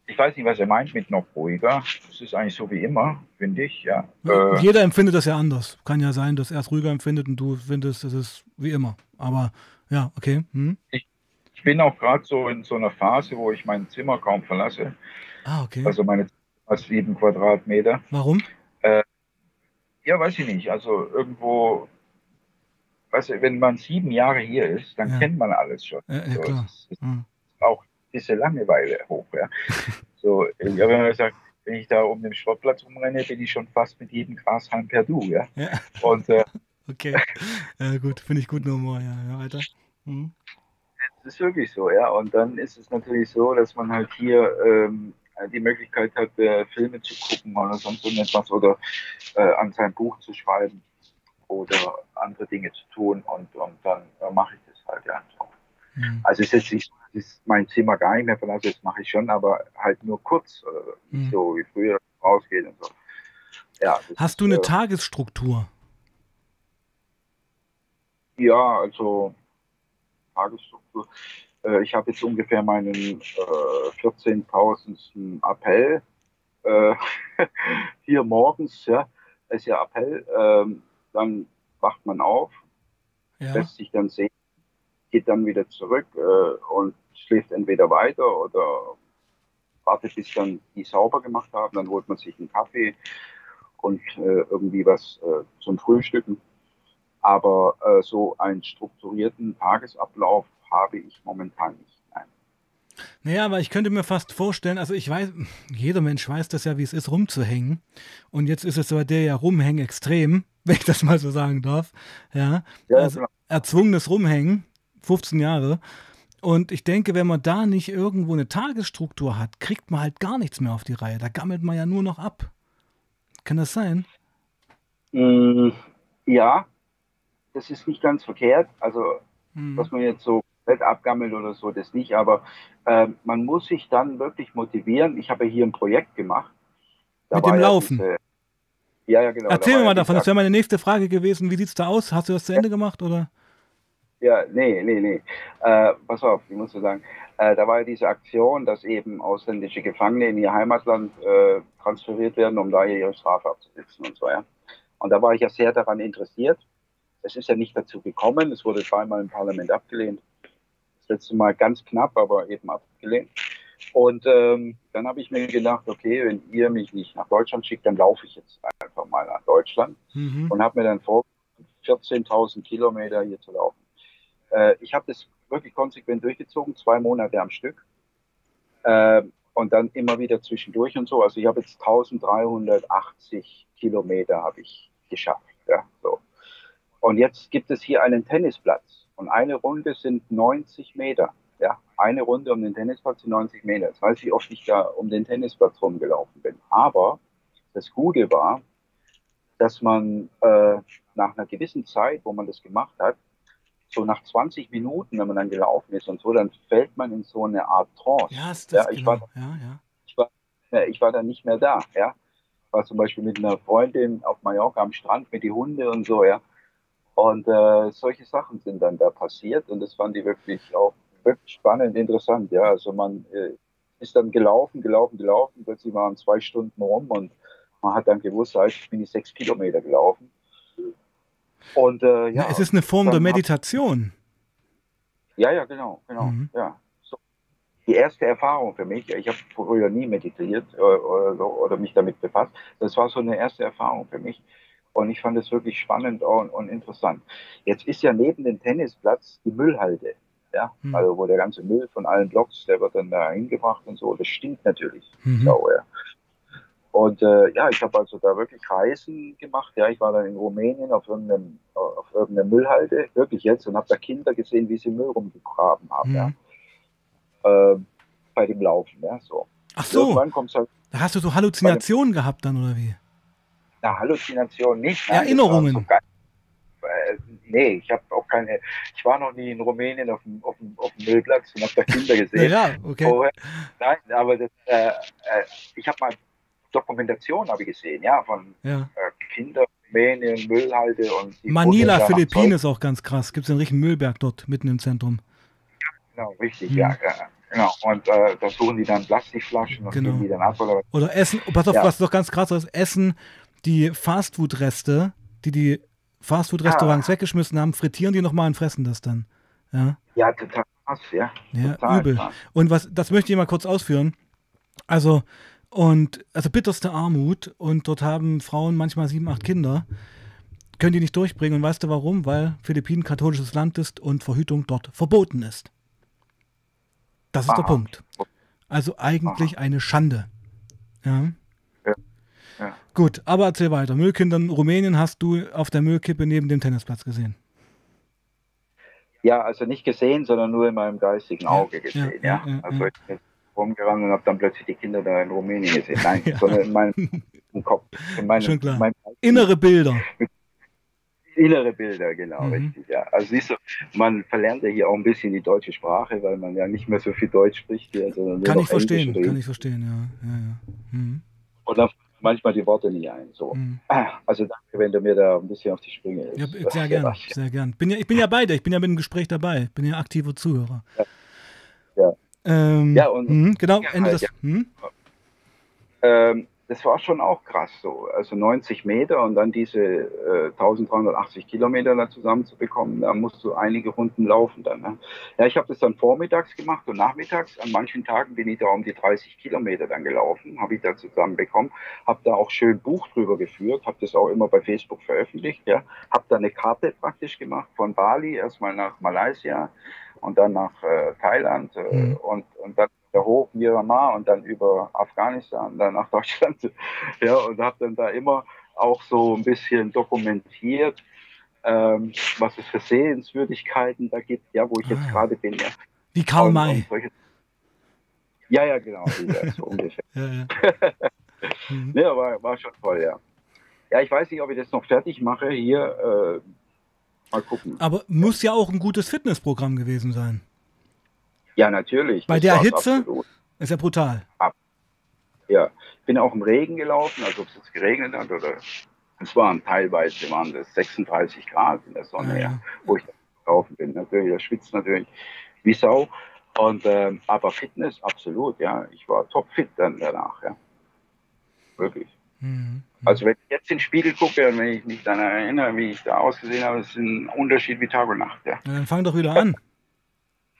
ich weiß nicht, was er meint mit noch ruhiger. Es ist eigentlich so wie immer, finde ich. Ja. Äh, Jeder empfindet das ja anders. Kann ja sein, dass er es ruhiger empfindet und du findest, es ist wie immer. Aber ja, okay. Hm? ich bin auch gerade so in so einer Phase, wo ich mein Zimmer kaum verlasse. Ah, okay. Also meine Zimmer ist sieben Quadratmeter. Warum? Äh, ja, weiß ich nicht. Also irgendwo, weißt du, wenn man sieben Jahre hier ist, dann Ja. kennt man alles schon. Ja, ja so, es ist Hm. auch diese Langeweile hoch. Ja. so, ich habe immer gesagt, wenn ich da um den Sportplatz rumrenne, bin ich schon fast mit jedem Grashalm per Du. Ja. Ja. Und äh, Okay. Ja, gut, finde ich guten Humor, ja. ja weiter. Hm. Ist wirklich so, ja. Und dann ist es natürlich so, dass man halt hier ähm, die Möglichkeit hat, äh, Filme zu gucken oder sonst irgendetwas oder äh, an sein Buch zu schreiben oder andere Dinge zu tun und, und dann äh, mache ich das halt, ja. So. Hm. Also es ist jetzt nicht ich mein Zimmer gar nicht mehr verlasse, das mache ich schon, aber halt nur kurz, äh, nicht Hm. so wie früher rausgehen und so. Ja, Hast du ist, eine äh, Tagesstruktur? Ja, also Tagesstruktur. Äh, ich habe jetzt ungefähr meinen äh, 14.000. Appell. Äh, hier morgens, ja, ist ja Appell. Ähm, dann wacht man auf, Ja. lässt sich dann sehen, geht dann wieder zurück äh, und schläft entweder weiter oder wartet, bis dann die sauber gemacht haben. Dann holt man sich einen Kaffee und äh, irgendwie was äh, zum Frühstücken. Aber äh, so einen strukturierten Tagesablauf habe ich momentan nicht. Nein. Naja, aber ich könnte mir fast vorstellen, also ich weiß, jeder Mensch weiß das ja, wie es ist, rumzuhängen. Und jetzt ist es bei dir ja Rumhängen extrem, wenn ich das mal so sagen darf. Ja, Ja, also erzwungenes Rumhängen, 15 Jahre. Und ich denke, wenn man da nicht irgendwo eine Tagesstruktur hat, kriegt man halt gar nichts mehr auf die Reihe. Da gammelt man ja nur noch ab. Kann das sein? Mm, ja, das ist nicht ganz verkehrt. Also, Hm. dass man jetzt so komplett abgammelt oder so, das nicht. Aber äh, man muss sich dann wirklich motivieren. Ich habe ja hier ein Projekt gemacht. Da Mit dem ja Laufen? diese- ja, ja, genau. Erzähl mir mal davon, das wäre meine nächste Frage gewesen. Wie sieht's da aus? Hast du das zu Ende gemacht oder? Ja, nee, nee, nee. Äh, pass auf, ich muss so sagen, äh, da war ja diese Aktion, dass eben ausländische Gefangene in ihr Heimatland äh, transferiert werden, um da ihre Strafe abzusitzen und so, ja. Und da war ich ja sehr daran interessiert. Es ist ja nicht dazu gekommen, es wurde zweimal im Parlament abgelehnt. letzte Mal ganz knapp, aber eben abgelehnt. Und ähm, dann habe ich mir gedacht, okay, wenn ihr mich nicht nach Deutschland schickt, dann laufe ich jetzt einfach mal nach Deutschland Mhm. und habe mir dann vor 14.000 Kilometer hier zu laufen. Äh, ich habe das wirklich konsequent durchgezogen, zwei Monate am Stück. Äh, und dann immer wieder zwischendurch und so. Also ich habe jetzt 1380 Kilometer habe ich geschafft. Ja, so. Und jetzt gibt es hier einen Tennisplatz. Und eine Runde sind 90 Meter. Ja, eine Runde um den Tennisplatz sind 90 Meter. Jetzt weiß ich, wie oft ich da um den Tennisplatz rumgelaufen bin. Aber das Gute war, dass man äh, nach einer gewissen Zeit, wo man das gemacht hat, so nach 20 Minuten, wenn man dann gelaufen ist und so, dann fällt man in so eine Art Trance. Ja, ist das ich, genau. war, Ja, ja. ich, war, ich war dann nicht mehr da. Ja? War zum Beispiel mit einer Freundin auf Mallorca am Strand mit die Hunde und so, ja. Und äh, solche Sachen sind dann da passiert und das fand ich wirklich auch wirklich spannend, interessant. Ja, also man äh, ist dann gelaufen, gelaufen, gelaufen. Plötzlich waren zwei Stunden rum und man hat dann gewusst, ah, ich bin die sechs Kilometer gelaufen. Und äh, ja, Ja, es ist eine Form der Meditation. Ja, ja, genau, genau. Mhm. Ja. So. Die erste Erfahrung für mich, ich habe früher nie meditiert äh, oder, oder mich damit befasst. Das war so eine erste Erfahrung für mich. Und ich fand es wirklich spannend und, und interessant. Jetzt ist ja neben dem Tennisplatz die Müllhalde. Ja, Mhm. also wo der ganze Müll von allen Blocks, der wird dann da hingebracht und so. Das stinkt natürlich. Mhm. Sau, ja. Und äh, ja, ich habe also da wirklich Reisen gemacht. Ja, ich war dann in Rumänien auf irgendeinem, auf irgendeiner Müllhalde, wirklich jetzt, und habe da Kinder gesehen, wie sie Müll rumgegraben haben. Ja. Mhm. Äh, bei dem Laufen, ja, so. Ach so, Irgendwann kommt halt da hast du so Halluzinationen gehabt dann, oder wie? Eine Halluzination nicht. Nein, Erinnerungen. geil. Äh, nee, ich habe auch keine. Ich war noch nie in Rumänien auf dem, auf dem, auf dem Müllplatz und habe da Kinder gesehen. Ja, ja, okay. Vorher. Nein, aber das, äh, äh, ich habe mal Dokumentation habe ich gesehen, ja, von Ja. äh, Kindern, Rumänien, Müllhalde und die Manila, Philippinen ist auch ganz krass. Gibt es einen richtigen Müllberg dort mitten im Zentrum. Genau, richtig, Mhm. ja, ja, genau. Und äh, da suchen die dann Plastikflaschen und Genau. die dann ab oder Oder Essen, pass auf, Ja. was doch ganz krass ist, Essen, die Fastfood-Reste, die die Fastfood-Restaurants Ah. weggeschmissen haben, frittieren die nochmal und fressen das dann. Ja, Ja, total krass, ja. ja total übel. krass. Und was, das möchte ich mal kurz ausführen. Also, und, also bitterste Armut und dort haben Frauen manchmal sieben, acht Kinder, können die nicht durchbringen. Und weißt du warum? Weil Philippinen katholisches Land ist und Verhütung dort verboten ist. Das ist der Aha. Punkt. Also eigentlich eine Schande. Ja. Gut, aber erzähl weiter. Müllkindern Rumänien hast du auf der Müllkippe neben dem Tennisplatz gesehen. Ja, also nicht gesehen, sondern nur in meinem geistigen Auge gesehen, ja, ja. ja, also ja. ich bin rumgerannt und habe dann plötzlich die Kinder da in Rumänien gesehen. Nein, sondern in meinem Kopf. In meinem, Schon klar. in meinem Innere Bilder. innere Bilder, genau, Mhm. richtig, ja. Also siehst du, man verlernt ja hier auch ein bisschen die deutsche Sprache, weil man ja nicht mehr so viel Deutsch spricht hier, sondern Kann ich verstehen, kann ich verstehen, ja. ja, ja. Mhm. Und dann manchmal die Worte nicht ein. So. Mhm. Also danke, wenn du mir da ein bisschen auf die Sprünge hilfst. Ja, sehr gern, sehr gern. Bin ja, ich bin ja bei dir, ich bin ja mit dem Gespräch dabei, ich bin ja aktiver Zuhörer. Ja. Ähm, Ja, und- mhm, genau, Ja, Ende des. ja. Mhm. Ähm, das war schon auch krass so. Also 90 Meter und dann diese äh, 1380 Kilometer da zusammenzubekommen, da musst du einige Runden laufen dann. Ne? Ja, ich habe das dann vormittags gemacht und nachmittags. An manchen Tagen bin ich da um die 30 Kilometer dann gelaufen, habe ich da zusammenbekommen, habe da auch schön Buch drüber geführt, habe das auch immer bei Facebook veröffentlicht. Ja, habe da eine Karte praktisch gemacht von Bali erstmal nach Malaysia und dann nach äh, Thailand äh, Mhm. und, und dann wieder hoch Myanmar und dann über Afghanistan, dann nach Deutschland. Ja, und habe dann da immer auch so ein bisschen dokumentiert, ähm, was es für Sehenswürdigkeiten da gibt, ja, wo ich jetzt Ah. gerade bin. Ja. Wie Karl May. Ja, ja, genau, ja, so ungefähr. Ja, ja. Mhm. Ne, war, war schon toll, ja. Ja, ich weiß nicht, ob ich das noch fertig mache hier. Äh, mal gucken. Aber muss ja auch ein gutes Fitnessprogramm gewesen sein. Ja, natürlich. Bei der Hitze absolut. ist ja brutal. Ja, ich bin auch im Regen gelaufen, also ob es jetzt geregnet hat oder es waren teilweise waren das 36 Grad in der Sonne, Ja, ja, wo ich da gelaufen bin. Natürlich, da schwitzt natürlich wie Sau. Und ähm, aber Fitness, absolut, ja. Ich war topfit dann danach, ja. Wirklich. Mhm. Also wenn ich jetzt in den Spiegel gucke und wenn ich mich dann erinnere, wie ich da ausgesehen habe, ist ein Unterschied wie Tag und Nacht, ja. Ja, dann fang doch wieder an.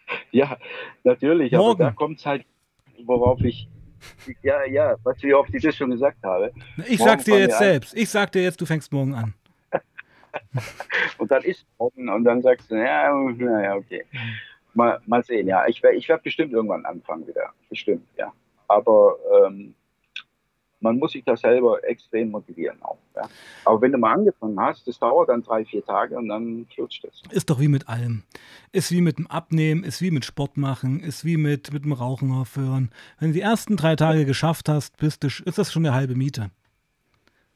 Ja, natürlich, Morgen. aber da kommt es halt, worauf ich, ja, ja, was wie oft ich das schon gesagt habe. Ich Morgen sag's dir jetzt an. selbst. Ich sag dir jetzt, du fängst morgen an. Und dann ist morgen und dann sagst du, ja, na ja, okay. Mal, mal sehen, ja. Ich werde ich werd bestimmt irgendwann anfangen wieder. Bestimmt, ja. Aber ähm, man muss sich da selber extrem motivieren auch. Ja. Aber wenn du mal angefangen hast, das dauert dann drei, vier Tage und dann flutscht es. Ist doch wie mit allem. Ist wie mit dem Abnehmen, ist wie mit Sport machen, ist wie mit, mit dem Rauchen aufhören. Wenn du die ersten drei Tage geschafft hast, bist du, ist das schon eine halbe Miete.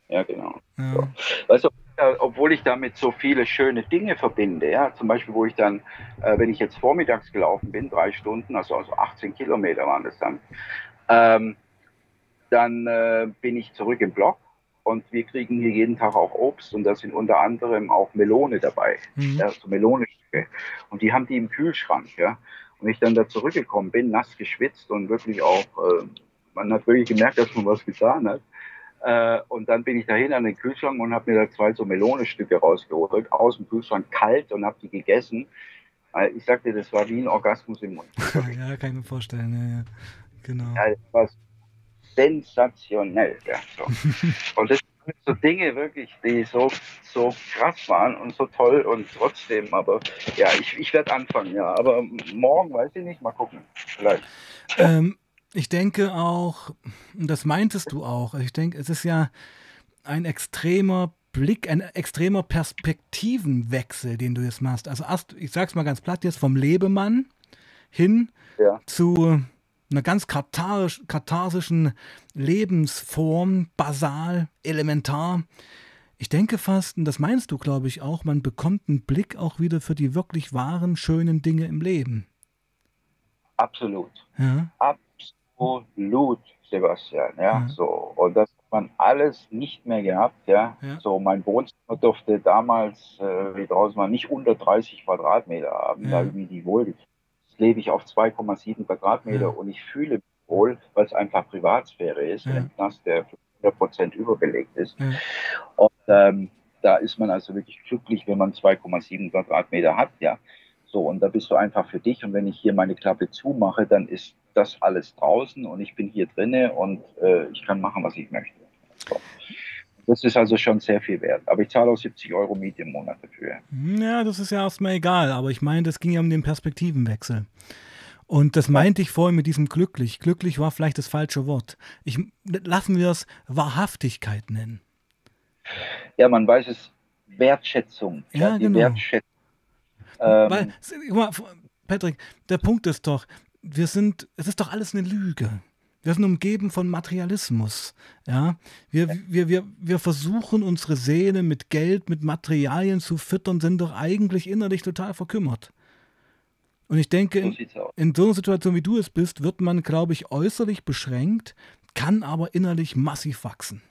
Ja, genau. Ja. Also, äh, obwohl ich damit so viele schöne Dinge verbinde, ja, zum Beispiel, wo ich dann, äh, wenn ich jetzt vormittags gelaufen bin, drei Stunden, also, also 18 Kilometer waren das dann, ähm, dann äh, bin ich zurück im Block und wir kriegen hier jeden Tag auch Obst und da sind unter anderem auch Melone dabei, Mhm. ja, so Melonenstücke. Und die haben die im Kühlschrank, ja. Und ich dann da zurückgekommen bin, nass geschwitzt und wirklich auch, äh, man hat wirklich gemerkt, dass man was getan hat. Äh, und dann bin ich dahin an den Kühlschrank und habe mir da zwei so Melonenstücke rausgeholt, aus dem Kühlschrank kalt und habe die gegessen. Äh, ich sagte, das war wie ein Orgasmus im Mund. ja, kann ich mir vorstellen. Ja, ja. Genau. Ja, das war sensationell. Ja, so. und das sind so Dinge wirklich, die so, so krass waren und so toll und trotzdem, aber ja, ich, ich werde anfangen, ja. Aber morgen weiß ich nicht, mal gucken. Vielleicht. Ähm, ich denke auch, und das meintest du auch, ich denke, es ist ja ein extremer Blick, ein extremer Perspektivenwechsel, den du jetzt machst. Also erst, ich sag's mal ganz platt jetzt, vom Lebemann hin Ja. zu einer ganz katharisch, katharsischen Lebensform, basal, elementar. Ich denke fast, und das meinst du, glaube ich, auch, man bekommt einen Blick auch wieder für die wirklich wahren, schönen Dinge im Leben. Absolut. Ja. Absolut, Sebastian. Ja, Mhm. so. Und das hat man alles nicht mehr gehabt. Ja, Ja. so. Mein Wohnzimmer durfte damals, äh, wie draußen war, nicht unter 30 Quadratmeter haben. Ja. Da irgendwie die wohl. Lebe ich auf 2,7 Quadratmeter Ja. und ich fühle mich wohl, weil es einfach Privatsphäre ist. Ja. In einem Knast, der 100 Prozent überbelegt ist. Ja. Und ähm, da ist man also wirklich glücklich, wenn man 2,7 Quadratmeter hat, ja. So, und da bist du einfach für dich. Und wenn ich hier meine Klappe zumache, dann ist das alles draußen und ich bin hier drinne und äh, ich kann machen, was ich möchte. So. Das ist also schon sehr viel wert. Aber ich zahle auch 70 Euro Miete im Monat dafür. Ja, das ist ja erstmal egal, aber ich meine, das ging ja um den Perspektivenwechsel. Und das meinte ich vorhin mit diesem glücklich. Glücklich war vielleicht das falsche Wort. Ich, lassen wir es Wahrhaftigkeit nennen. Ja, man weiß es, Wertschätzung. Ja, die genau. Wertschätzung. Ähm, Weil, guck mal, Patrick, der Punkt ist doch, wir sind, es ist doch alles eine Lüge. Wir sind umgeben von Materialismus. Ja? Wir, wir, wir, wir versuchen unsere Seele mit Geld, mit Materialien zu füttern, sind doch eigentlich innerlich total verkümmert. Und ich denke, in, in so einer Situation, wie du es bist, wird man, glaube ich, äußerlich beschränkt, kann aber innerlich massiv wachsen.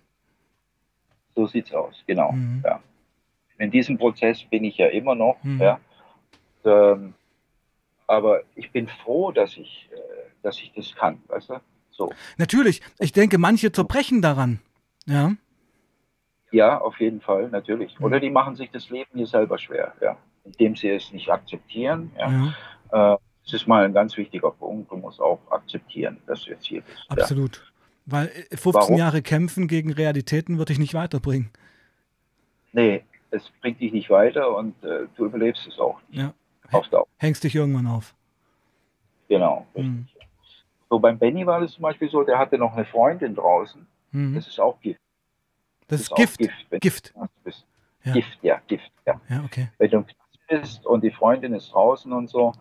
So sieht's aus, genau. Mhm. Ja. In diesem Prozess bin ich ja immer noch, Mhm. ja. Ähm, aber ich bin froh, dass ich, äh, dass ich das kann, weißt du? So. Natürlich, ich denke, manche zerbrechen daran. Ja. Ja, auf jeden Fall, natürlich. Oder die machen sich das Leben hier selber schwer, ja. Indem sie es nicht akzeptieren, ja. ja. Äh, das ist mal ein ganz wichtiger Punkt. Du musst auch akzeptieren, dass du jetzt hier bist. Ja. Absolut. Weil äh, 15 Warum? Jahre kämpfen gegen Realitäten wird dich nicht weiterbringen. Nee, es bringt dich nicht weiter und äh, du überlebst es auch nicht. Ja. Auf Dauer. Hängst dich irgendwann auf. Genau. Mhm. So, beim Benny war das zum Beispiel so, der hatte noch eine Freundin draußen. Mhm. Das ist auch Gift. Das ist auch Gift. Gift. Gift. Ja. Gift, ja, Gift, ja. Ja, okay. Wenn du bist und die Freundin ist draußen und so,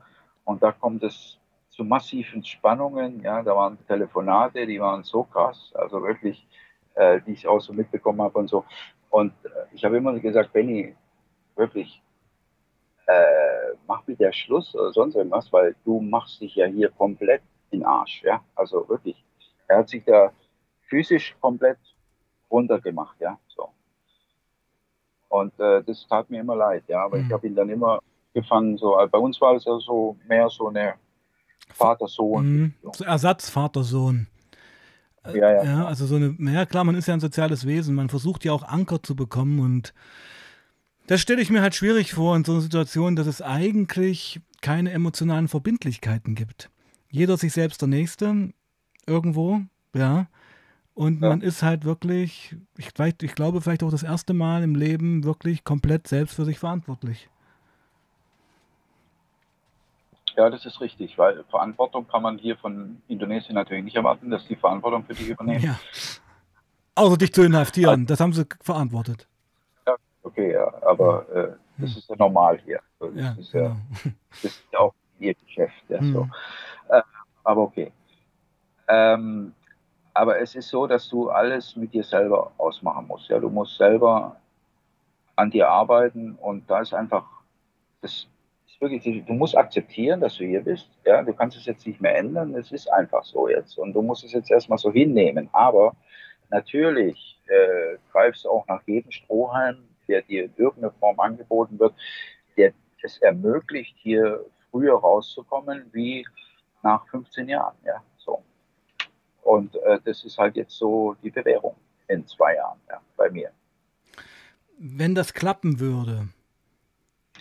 und da kommt es zu massiven Spannungen, ja, da waren Telefonate, die waren so krass, also wirklich, äh, die ich auch so mitbekommen habe und so. Und äh, ich habe immer gesagt, Benny, wirklich, äh, mach mit der Schluss oder sonst irgendwas, weil du machst dich ja hier komplett in Arsch, ja, also wirklich. Er hat sich da physisch komplett runtergemacht, ja, so. Und äh, das tat mir immer leid, ja, aber Mhm. ich habe ihn dann immer gefangen, so, äh, bei uns war es ja so mehr so eine Vater-Sohn. Mhm. So Ersatz Vater-Sohn. Ja, ja. Ja, also so eine, ja klar, man ist ja ein soziales Wesen, man versucht ja auch Anker zu bekommen und das stelle ich mir halt schwierig vor in so einer Situation, dass es eigentlich keine emotionalen Verbindlichkeiten gibt. Jeder sich selbst der Nächste, irgendwo, ja. Und ja. man ist halt wirklich, ich, ich glaube, vielleicht auch das erste Mal im Leben wirklich komplett selbst für sich verantwortlich. Ja, das ist richtig, weil Verantwortung kann man hier von Indonesien natürlich nicht erwarten, dass die Verantwortung für dich übernehmen. Ja. Außer dich zu inhaftieren, das haben sie verantwortet. Ja, okay, ja, aber äh, das ist ja normal hier. Das, ja, ist, ja, genau. das ist ja auch ihr Geschäft. Ja, so. Hm. Äh, aber okay. Ähm, aber es ist so, dass du alles mit dir selber ausmachen musst. Ja, du musst selber an dir arbeiten und da ist einfach das ist wirklich, du musst akzeptieren, dass du hier bist. Ja, du kannst es jetzt nicht mehr ändern. Es ist einfach so jetzt und du musst es jetzt erstmal so hinnehmen. Aber natürlich äh, greifst du auch nach jedem Strohhalm, der dir in irgendeiner Form angeboten wird, der es ermöglicht, hier früher rauszukommen wie nach 15 Jahren. Ja, so. Und äh, das ist halt jetzt so die Bewährung in zwei Jahren ja, bei mir. Wenn das klappen würde,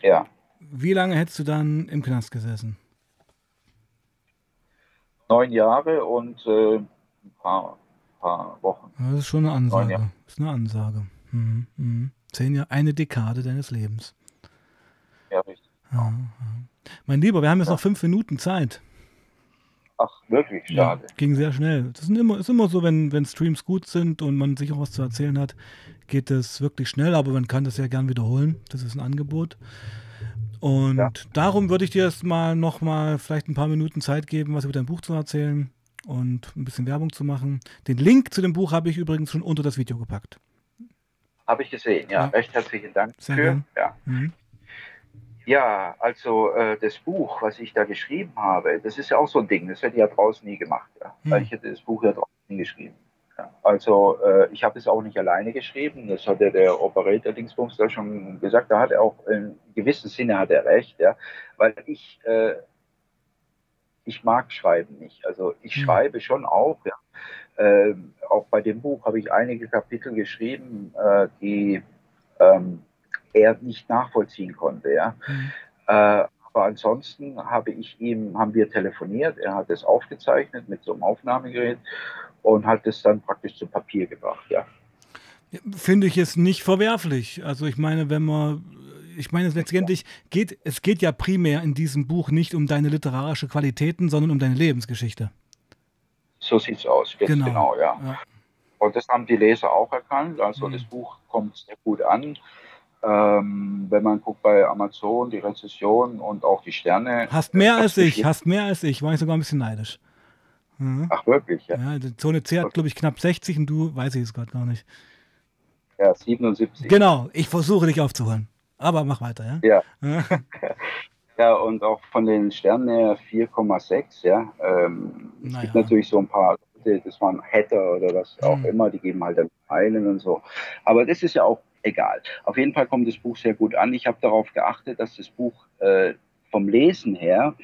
ja. wie lange hättest du dann im Knast gesessen? Neun Jahre und äh, ein paar, paar, Wochen. Das ist schon eine Ansage. Das ist eine Ansage. Mhm. Mhm. Zehn Jahre, eine Dekade deines Lebens. Ja, richtig. Ja, ja. Mein Lieber, wir haben jetzt noch fünf Minuten Zeit. Ach, wirklich? Schade. Ja, ging sehr schnell. Das ist immer, ist immer so, wenn, wenn Streams gut sind und man sich auch was zu erzählen hat, geht es wirklich schnell, aber man kann das ja gern wiederholen. Das ist ein Angebot. Und ja. darum würde ich dir jetzt mal noch mal vielleicht ein paar Minuten Zeit geben, was über dein Buch zu erzählen und ein bisschen Werbung zu machen. Den Link zu dem Buch habe ich übrigens schon unter das Video gepackt. Habe ich gesehen, ja. ja. Recht herzlichen Dank Sehr für. Ja. Mhm. Ja, also äh, das Buch, was ich da geschrieben habe, das ist ja auch so ein Ding, das hätte ich ja draußen nie gemacht. Ja. Hm. Ich hätte das Buch ja draußen nie geschrieben. Ja. Also äh, ich habe es auch nicht alleine geschrieben, das hat ja der Operator Dingsbums da schon gesagt, da hat er auch in gewissem Sinne hat er recht, ja, weil ich, äh, ich mag Schreiben nicht. Also ich hm. schreibe schon auch, ja. Ähm, auch bei dem Buch habe ich einige Kapitel geschrieben, äh, die ähm, er nicht nachvollziehen konnte. Ja. Mhm. Äh, aber ansonsten habe ich ihm, haben wir telefoniert, er hat es aufgezeichnet mit so einem Aufnahmegerät und hat es dann praktisch zu Papier gebracht, ja. Finde ich es nicht verwerflich. Also ich meine, wenn man, ich meine, letztendlich geht, es geht ja primär in diesem Buch nicht um deine literarische Qualitäten, sondern um deine Lebensgeschichte. So sieht es aus, genau, genau ja. ja. Und das haben die Leser auch erkannt. Also mhm. das Buch kommt sehr gut an. Ähm, wenn man guckt bei Amazon, die Rezession und auch die Sterne. Hast mehr als ich, hast mehr als ich, war ich sogar ein bisschen neidisch. Mhm. Ach, wirklich? Ja, ja die Zone C hat, glaube ich, knapp 60 und du weiß ich es gerade gar nicht. Ja, 77. Genau, ich versuche dich aufzuholen. Aber mach weiter, ja? Ja. ja, und auch von den Sternen her 4,6, ja. Ähm, naja. Es gibt natürlich so ein paar Leute, das waren Hatter oder was auch mhm. immer, die geben halt dann einen und so. Aber das ist ja auch egal. Auf jeden Fall kommt das Buch sehr gut an. Ich habe darauf geachtet, dass das Buch äh, vom Lesen her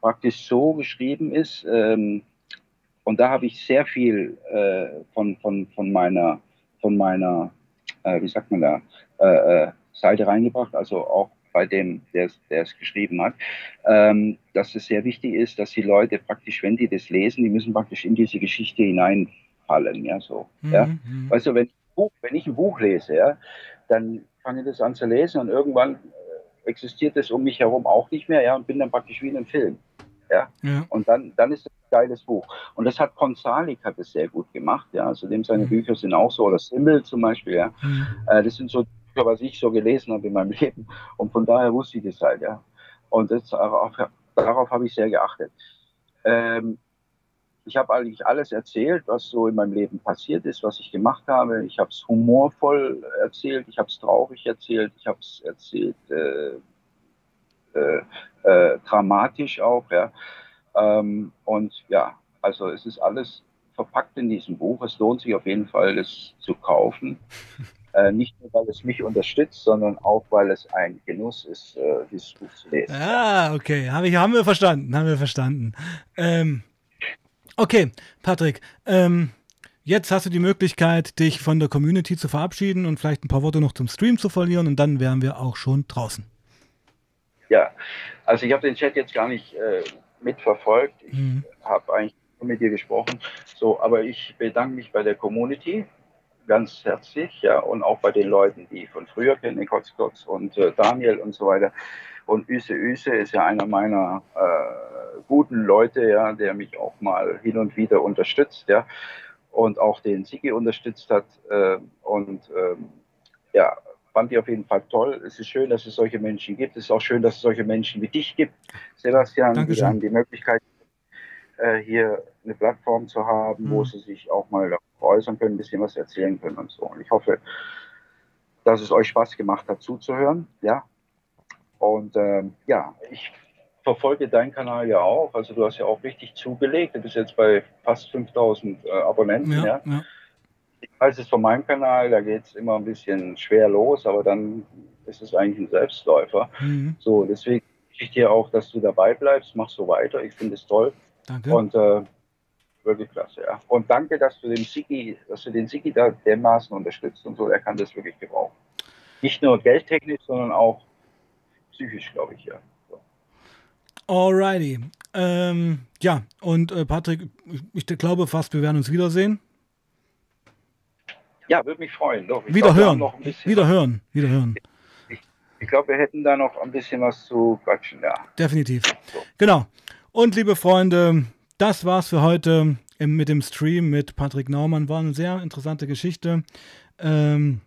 praktisch so geschrieben ist. Ähm, und da habe ich sehr viel äh, von, von, von meiner, von meiner äh, wie sagt man da, äh, äh, Seite reingebracht, also auch bei dem, der, es geschrieben hat, ähm, dass es sehr wichtig ist, dass die Leute praktisch, wenn die das lesen, die müssen praktisch in diese Geschichte hineinfallen, ja, so, mhm. ja. Mhm. Weißt du, wenn Buch, wenn ich ein Buch lese, ja, dann fange ich das an zu lesen und irgendwann äh, existiert es um mich herum auch nicht mehr, ja, und bin dann praktisch wie in einem Film. Ja? ja. Und dann, dann ist es ein geiles Buch. Und das hat Konsalik hat es sehr gut gemacht, ja. Also dem seine mhm. Bücher sind auch so, oder Simmel zum Beispiel, ja. Mhm. Äh, das sind so Bücher, was ich so gelesen habe in meinem Leben. Und von daher wusste ich das halt, ja. Und das, darauf, darauf habe ich sehr geachtet. Ähm, ich habe eigentlich alles erzählt, was so in meinem Leben passiert ist, was ich gemacht habe. Ich habe es humorvoll erzählt, ich habe es traurig erzählt, ich habe es erzählt äh, äh, äh, dramatisch auch. Ja. Ähm, und ja, also es ist alles verpackt in diesem Buch. Es lohnt sich auf jeden Fall, das zu kaufen. Äh, nicht nur, weil es mich unterstützt, sondern auch, weil es ein Genuss ist, äh, dieses Buch zu lesen. Ah, okay. Hab ich, haben wir verstanden. Haben wir verstanden. Ähm, Okay, Patrick, ähm, jetzt hast du die Möglichkeit, dich von der Community zu verabschieden und vielleicht ein paar Worte noch zum Stream zu verlieren und dann wären wir auch schon draußen. Ja, Also ich habe den Chat jetzt gar nicht äh, mitverfolgt. Ich Mhm. habe eigentlich nur mit dir gesprochen. So, aber ich bedanke mich bei der Community ganz herzlich, ja, und auch bei den Leuten, die ich von früher kenne, Kotzkotz und äh, Daniel und so weiter. Und Üse Üse ist ja einer meiner äh, guten Leute, ja, der mich auch mal hin und wieder unterstützt, ja, und auch den Sigi unterstützt hat. Äh, und ähm, ja, fand ich auf jeden Fall toll. Es ist schön, dass es solche Menschen gibt. Es ist auch schön, dass es solche Menschen wie dich gibt, Sebastian, die Dankeschön. dann die Möglichkeit äh, hier eine Plattform zu haben, wo Mhm. sie sich auch mal äußern können, ein bisschen was erzählen können und so. Und ich hoffe, dass es euch Spaß gemacht hat zuzuhören. Ja. Und ähm, ja, ich verfolge deinen Kanal ja auch. Also du hast ja auch richtig zugelegt. Du bist jetzt bei fast 5000 äh, Abonnenten. Ja, Ja, ja. Ich weiß es von meinem Kanal, da geht es immer ein bisschen schwer los, aber dann ist es eigentlich ein Selbstläufer. Mhm. So, deswegen wünsche ich dir auch, dass du dabei bleibst. Mach so weiter. Ich finde es toll. Danke. Und äh, wirklich klasse, ja. Und danke, dass du den Sigi, dass du den Sigi da dermaßen unterstützt und so. Er kann das wirklich gebrauchen. Nicht nur geldtechnisch, sondern auch psychisch, glaube ich, ja. So. Alrighty. Ähm, ja, und äh, Patrick, ich, ich glaube fast, wir werden uns wiedersehen. Ja, würde mich freuen. Doch. Ich Wieder glaub, hören. Wieder hören. Wieder hören. ich glaube, wir hätten da noch ein bisschen was zu quatschen, ja. Definitiv. Genau. Und liebe Freunde, das war's für heute im, mit dem Stream mit Patrick Naumann. War eine sehr interessante Geschichte. Ähm,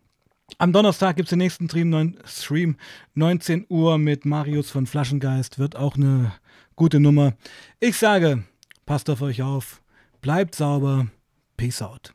am Donnerstag gibt es den nächsten Stream, neun, Stream, 19 Uhr mit Marius von Flaschengeist. Wird auch eine gute Nummer. Ich sage, passt auf euch auf, bleibt sauber, peace out.